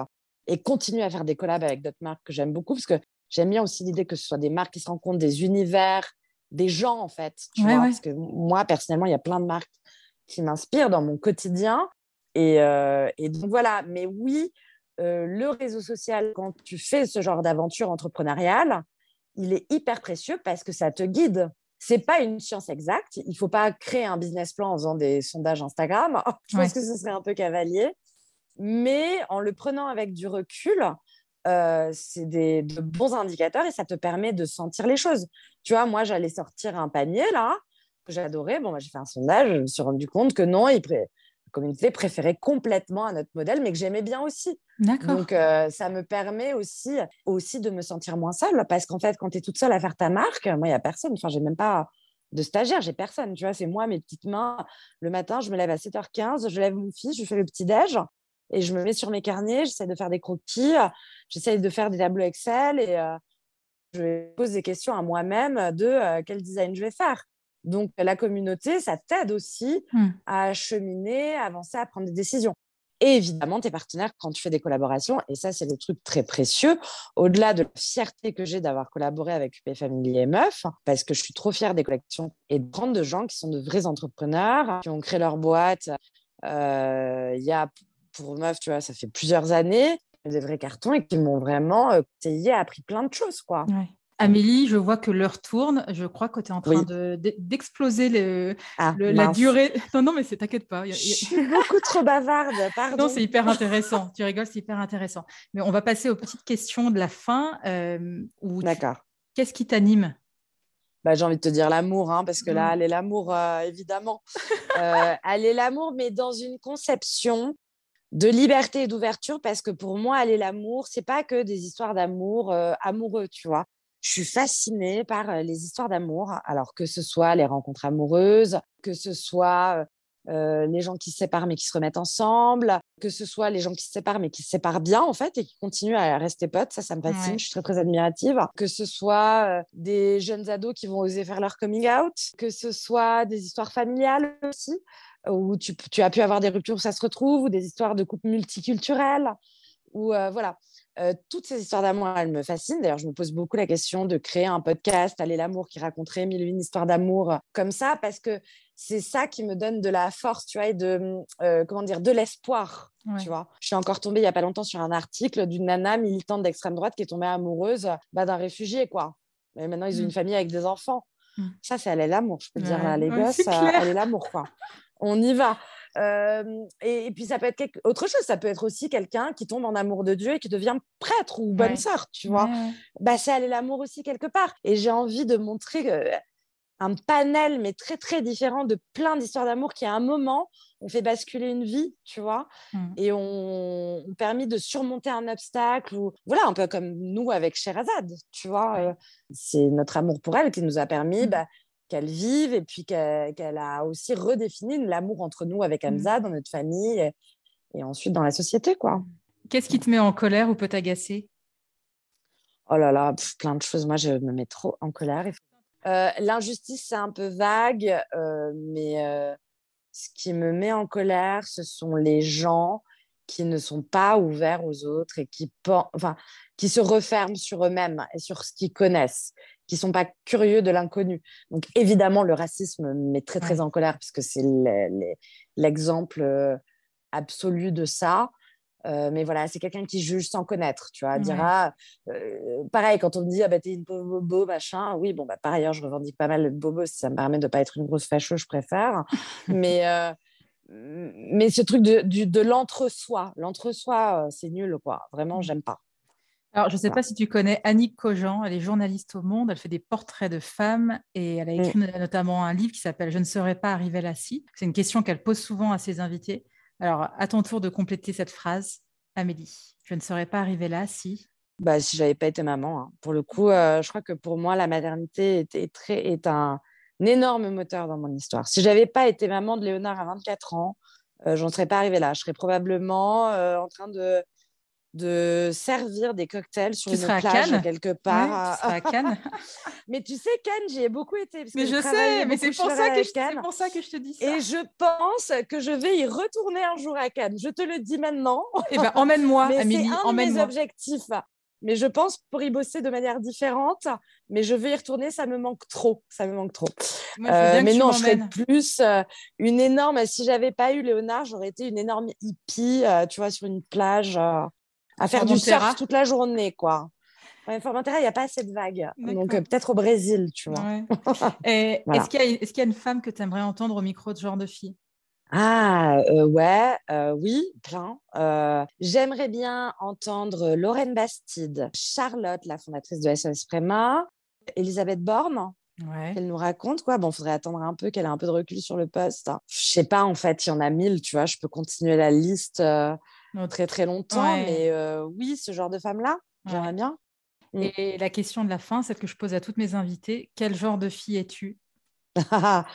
et continuer à faire des collabs avec d'autres marques que j'aime beaucoup parce que j'aime bien aussi l'idée que ce soit des marques qui se rencontrent, des univers, des gens en fait, tu vois, parce que moi personnellement, il y a plein de marques qui m'inspirent dans mon quotidien et, euh, et, donc voilà, mais oui, euh, le réseau social, quand tu fais ce genre d'aventure entrepreneuriale, il est hyper précieux parce que ça te guide c'est pas une science exacte. Il faut pas créer un business plan en faisant des sondages Instagram. Je pense que ce serait un peu cavalier. Mais en le prenant avec du recul, c'est des de bons indicateurs et ça te permet de sentir les choses. Tu vois, moi, j'allais sortir un panier là que j'adorais. Bon, bah, j'ai fait un sondage, je me suis rendu compte que non, il la communauté préférait complètement un autre modèle, mais que j'aimais bien aussi. Donc, ça me permet aussi, aussi de me sentir moins seule parce qu'en fait, quand tu es toute seule à faire ta marque, moi, il n'y a personne. Enfin, j'ai même pas de stagiaire, j'ai personne. Tu vois, c'est moi, mes petites mains. Le matin, je me lève à 7h15, je lève mon fils, je fais le petit-déj et je me mets sur mes carnets, j'essaie de faire des croquis, j'essaie de faire des tableaux Excel et je pose des questions à moi-même de quel design je vais faire. Donc, la communauté, ça t'aide aussi mmh. à cheminer, à avancer, à prendre des décisions. Et évidemment, tes partenaires, quand tu fais des collaborations, et ça, c'est le truc très précieux, au-delà de la fierté que j'ai d'avoir collaboré avec UP Family et Meuf, parce que je suis trop fière des collections et de prendre de gens qui sont de vrais entrepreneurs, qui ont créé leur boîte. Euh, il y a, pour Meuf, tu vois, ça fait plusieurs années, des vrais cartons et qui m'ont vraiment euh, conseillé, appris plein de choses, quoi. Amélie, je vois que l'heure tourne. Je crois que tu es en train d'exploser de, ah, la durée. Non, non, mais c'est t'inquiète pas. Je suis beaucoup trop bavarde, pardon. Non, c'est hyper intéressant. tu rigoles, c'est hyper intéressant. Mais on va passer aux petites questions de la fin. Euh, D'accord. Qu'est-ce qui t'anime? Bah, j'ai envie de te dire l'amour, hein, parce que là, elle est l'amour, euh, évidemment. euh, elle est l'amour, mais dans une conception de liberté et d'ouverture, parce que pour moi, elle est l'amour, c'est pas que des histoires d'amour euh, amoureux, tu vois je suis fascinée par les histoires d'amour, alors que ce soit les rencontres amoureuses, que ce soit les gens qui se séparent mais qui se remettent ensemble, que ce soit les gens qui se séparent mais qui se séparent bien en fait et qui continuent à rester potes, ça, ça me fascine, je suis très très admirative. Que ce soit des jeunes ados qui vont oser faire leur coming out, que ce soit des histoires familiales aussi, où tu, tu as pu avoir des ruptures où ça se retrouve, ou des histoires de couples multiculturels, ou voilà. Euh, toutes ces histoires d'amour, elles me fascinent. D'ailleurs, je me pose beaucoup la question de créer un podcast, Aller l'amour, qui raconterait mille et une histoires d'amour euh, comme ça, parce que c'est ça qui me donne de la force, tu vois, et de, euh, comment dire, de l'espoir, tu vois. Je suis encore tombée il y a pas longtemps sur un article d'une nana militante d'extrême droite qui est tombée amoureuse bah, d'un réfugié, quoi. Mais maintenant, ils ont mmh. une famille avec des enfants. Mmh. Ça, c'est aller l'amour, je peux dire. Là, les gosses, aller l'amour, quoi. On y va et, puis, ça peut être autre chose. Ça peut être aussi quelqu'un qui tombe en amour de Dieu et qui devient prêtre ou bonne sœur, tu vois? Bah, c'est aller l'amour aussi quelque part. Et j'ai envie de montrer un panel, mais très, très différent de plein d'histoires d'amour qui, à un moment, ont fait basculer une vie, tu vois, mmh. et ont, permis de surmonter un obstacle. Ou... Voilà, un peu comme nous avec Sherazade, tu vois? c'est notre amour pour elle qui nous a permis mmh. bah, qu'elle vive et puis qu'elle a aussi redéfini l'amour entre nous avec mmh. Hamza dans notre famille et, ensuite dans la société. quoi. Qu'est-ce qui te met en colère ou peut t'agacer? Oh là là, plein de choses. Moi, je me mets trop en colère. Euh, l'injustice, c'est un peu vague, euh, mais euh, ce qui me met en colère, ce sont les gens qui ne sont pas ouverts aux autres et qui, enfin, qui se referment sur eux-mêmes et sur ce qu'ils connaissent, qui sont pas curieux de l'inconnu. Donc évidemment, le racisme me met très très en colère puisque c'est l'exemple euh, absolu de ça. Euh, mais voilà, c'est quelqu'un qui juge sans connaître, tu vois, dira, euh, pareil, quand on me dit, ah bah t'es une bobo, machin, oui, bon, bah par ailleurs, je revendique pas mal le bobo, si ça me permet de pas être une grosse fâcheuse, je préfère, mais, mais ce truc de, de l'entre-soi, l'entre-soi, c'est nul, quoi, vraiment, mmh. j'aime pas. Alors, je ne sais pas si tu connais Annick Cogent, elle est journaliste au Monde, elle fait des portraits de femmes et elle a écrit notamment un livre qui s'appelle Je ne serais pas arrivée là si. C'est une question qu'elle pose souvent à ses invités. Alors, à ton tour de compléter cette phrase, Amélie, je ne serais pas arrivée là si. Bah, si j'avais pas été maman. Hein. Pour le coup, euh, je crois que pour moi, la maternité est, très, est un, énorme moteur dans mon histoire. Si j'avais pas été maman de Léonard à 24 ans, euh, je n'en serais pas arrivée là. Je serais probablement euh, en train de de servir des cocktails sur une plage quelque part. à Cannes. mais tu sais, Cannes, j'y ai beaucoup été. mais je sais, mais c'est pour, ça que je, pour ça que je te dis ça. Et je pense que je vais y retourner un jour à Cannes. Je te le dis maintenant. Eh ben, emmène-moi, Amélie. C'est un de mes objectifs. Mais je pense pour y bosser de manière différente. Mais je vais y retourner, ça me manque trop. Ça me manque trop. Euh, mais non, je serais plus euh, une énorme. Si j'avais pas eu Léonard, j'aurais été une énorme hippie, euh, tu vois, sur une plage à faire du surf toute la journée, quoi. Ouais, Formentera, il n'y a pas assez de vagues. Donc, peut-être au Brésil, tu vois. Est-ce qu'il y, a une femme que tu aimerais entendre au micro de ce genre de fille? Ah, ouais, oui, plein. J'aimerais bien entendre Lorraine Bastide, Charlotte, la fondatrice de SOS Préma, Elisabeth Borne, Ouais. qu'elle nous raconte quoi. Bon, faudrait attendre un peu qu'elle ait un peu de recul sur le poste. Je sais pas, en fait, il y en a mille, tu vois. Je peux continuer la liste très très longtemps, mais oui, ce genre de femme-là, j'aimerais bien. Mmh. Et la question de la fin, celle que je pose à toutes mes invitées, quel genre de fille es-tu?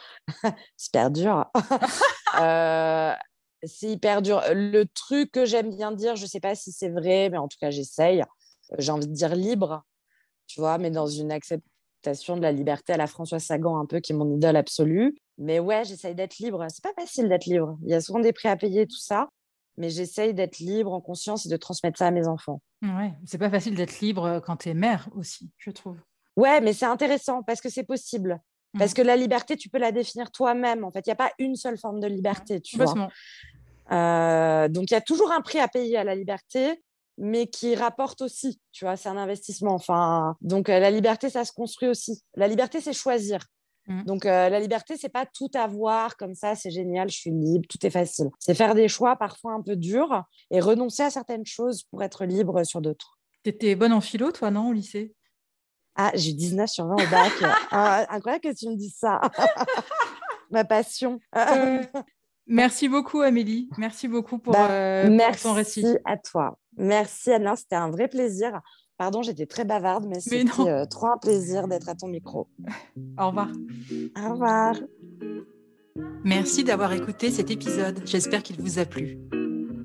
C'est hyper dur. c'est hyper dur. Le truc que j'aime bien dire, je sais pas si c'est vrai, mais en tout cas, j'essaye. J'ai envie de dire libre, tu vois, mais dans une acceptation de la liberté à la François Sagan, un peu, qui est mon idole absolue. Mais ouais, j'essaye d'être libre. C'est pas facile d'être libre. Il y a souvent des prix à payer, tout ça mais j'essaye d'être libre en conscience et de transmettre ça à mes enfants. Ouais, c'est pas facile d'être libre euh, quand tu es mère aussi, je trouve. Ouais, mais c'est intéressant parce que c'est possible. Parce mmh. que la liberté, tu peux la définir toi-même. En fait, il n'y a pas une seule forme de liberté, tu vois. Euh, donc, il y a toujours un prix à payer à la liberté, mais qui rapporte aussi, tu vois, c'est un investissement. Enfin, donc, euh, la liberté, ça se construit aussi. La liberté, c'est choisir. Mmh. Donc, euh, la liberté, c'est pas tout avoir comme ça, c'est génial, je suis libre, tout est facile. C'est faire des choix parfois un peu durs et renoncer à certaines choses pour être libre sur d'autres. Tu étais bonne en philo, toi, non, au lycée? Ah, j'ai 19 sur 20 au bac. Ah, incroyable que tu me dises ça. Ma passion. merci beaucoup, Amélie. Merci beaucoup pour, bah, euh, ton récit. Merci à toi. Merci, Anna. C'était un vrai plaisir. Pardon, j'étais très bavarde, mais c'était euh, trop un plaisir d'être à ton micro. Au revoir. Au revoir. Merci d'avoir écouté cet épisode. J'espère qu'il vous a plu.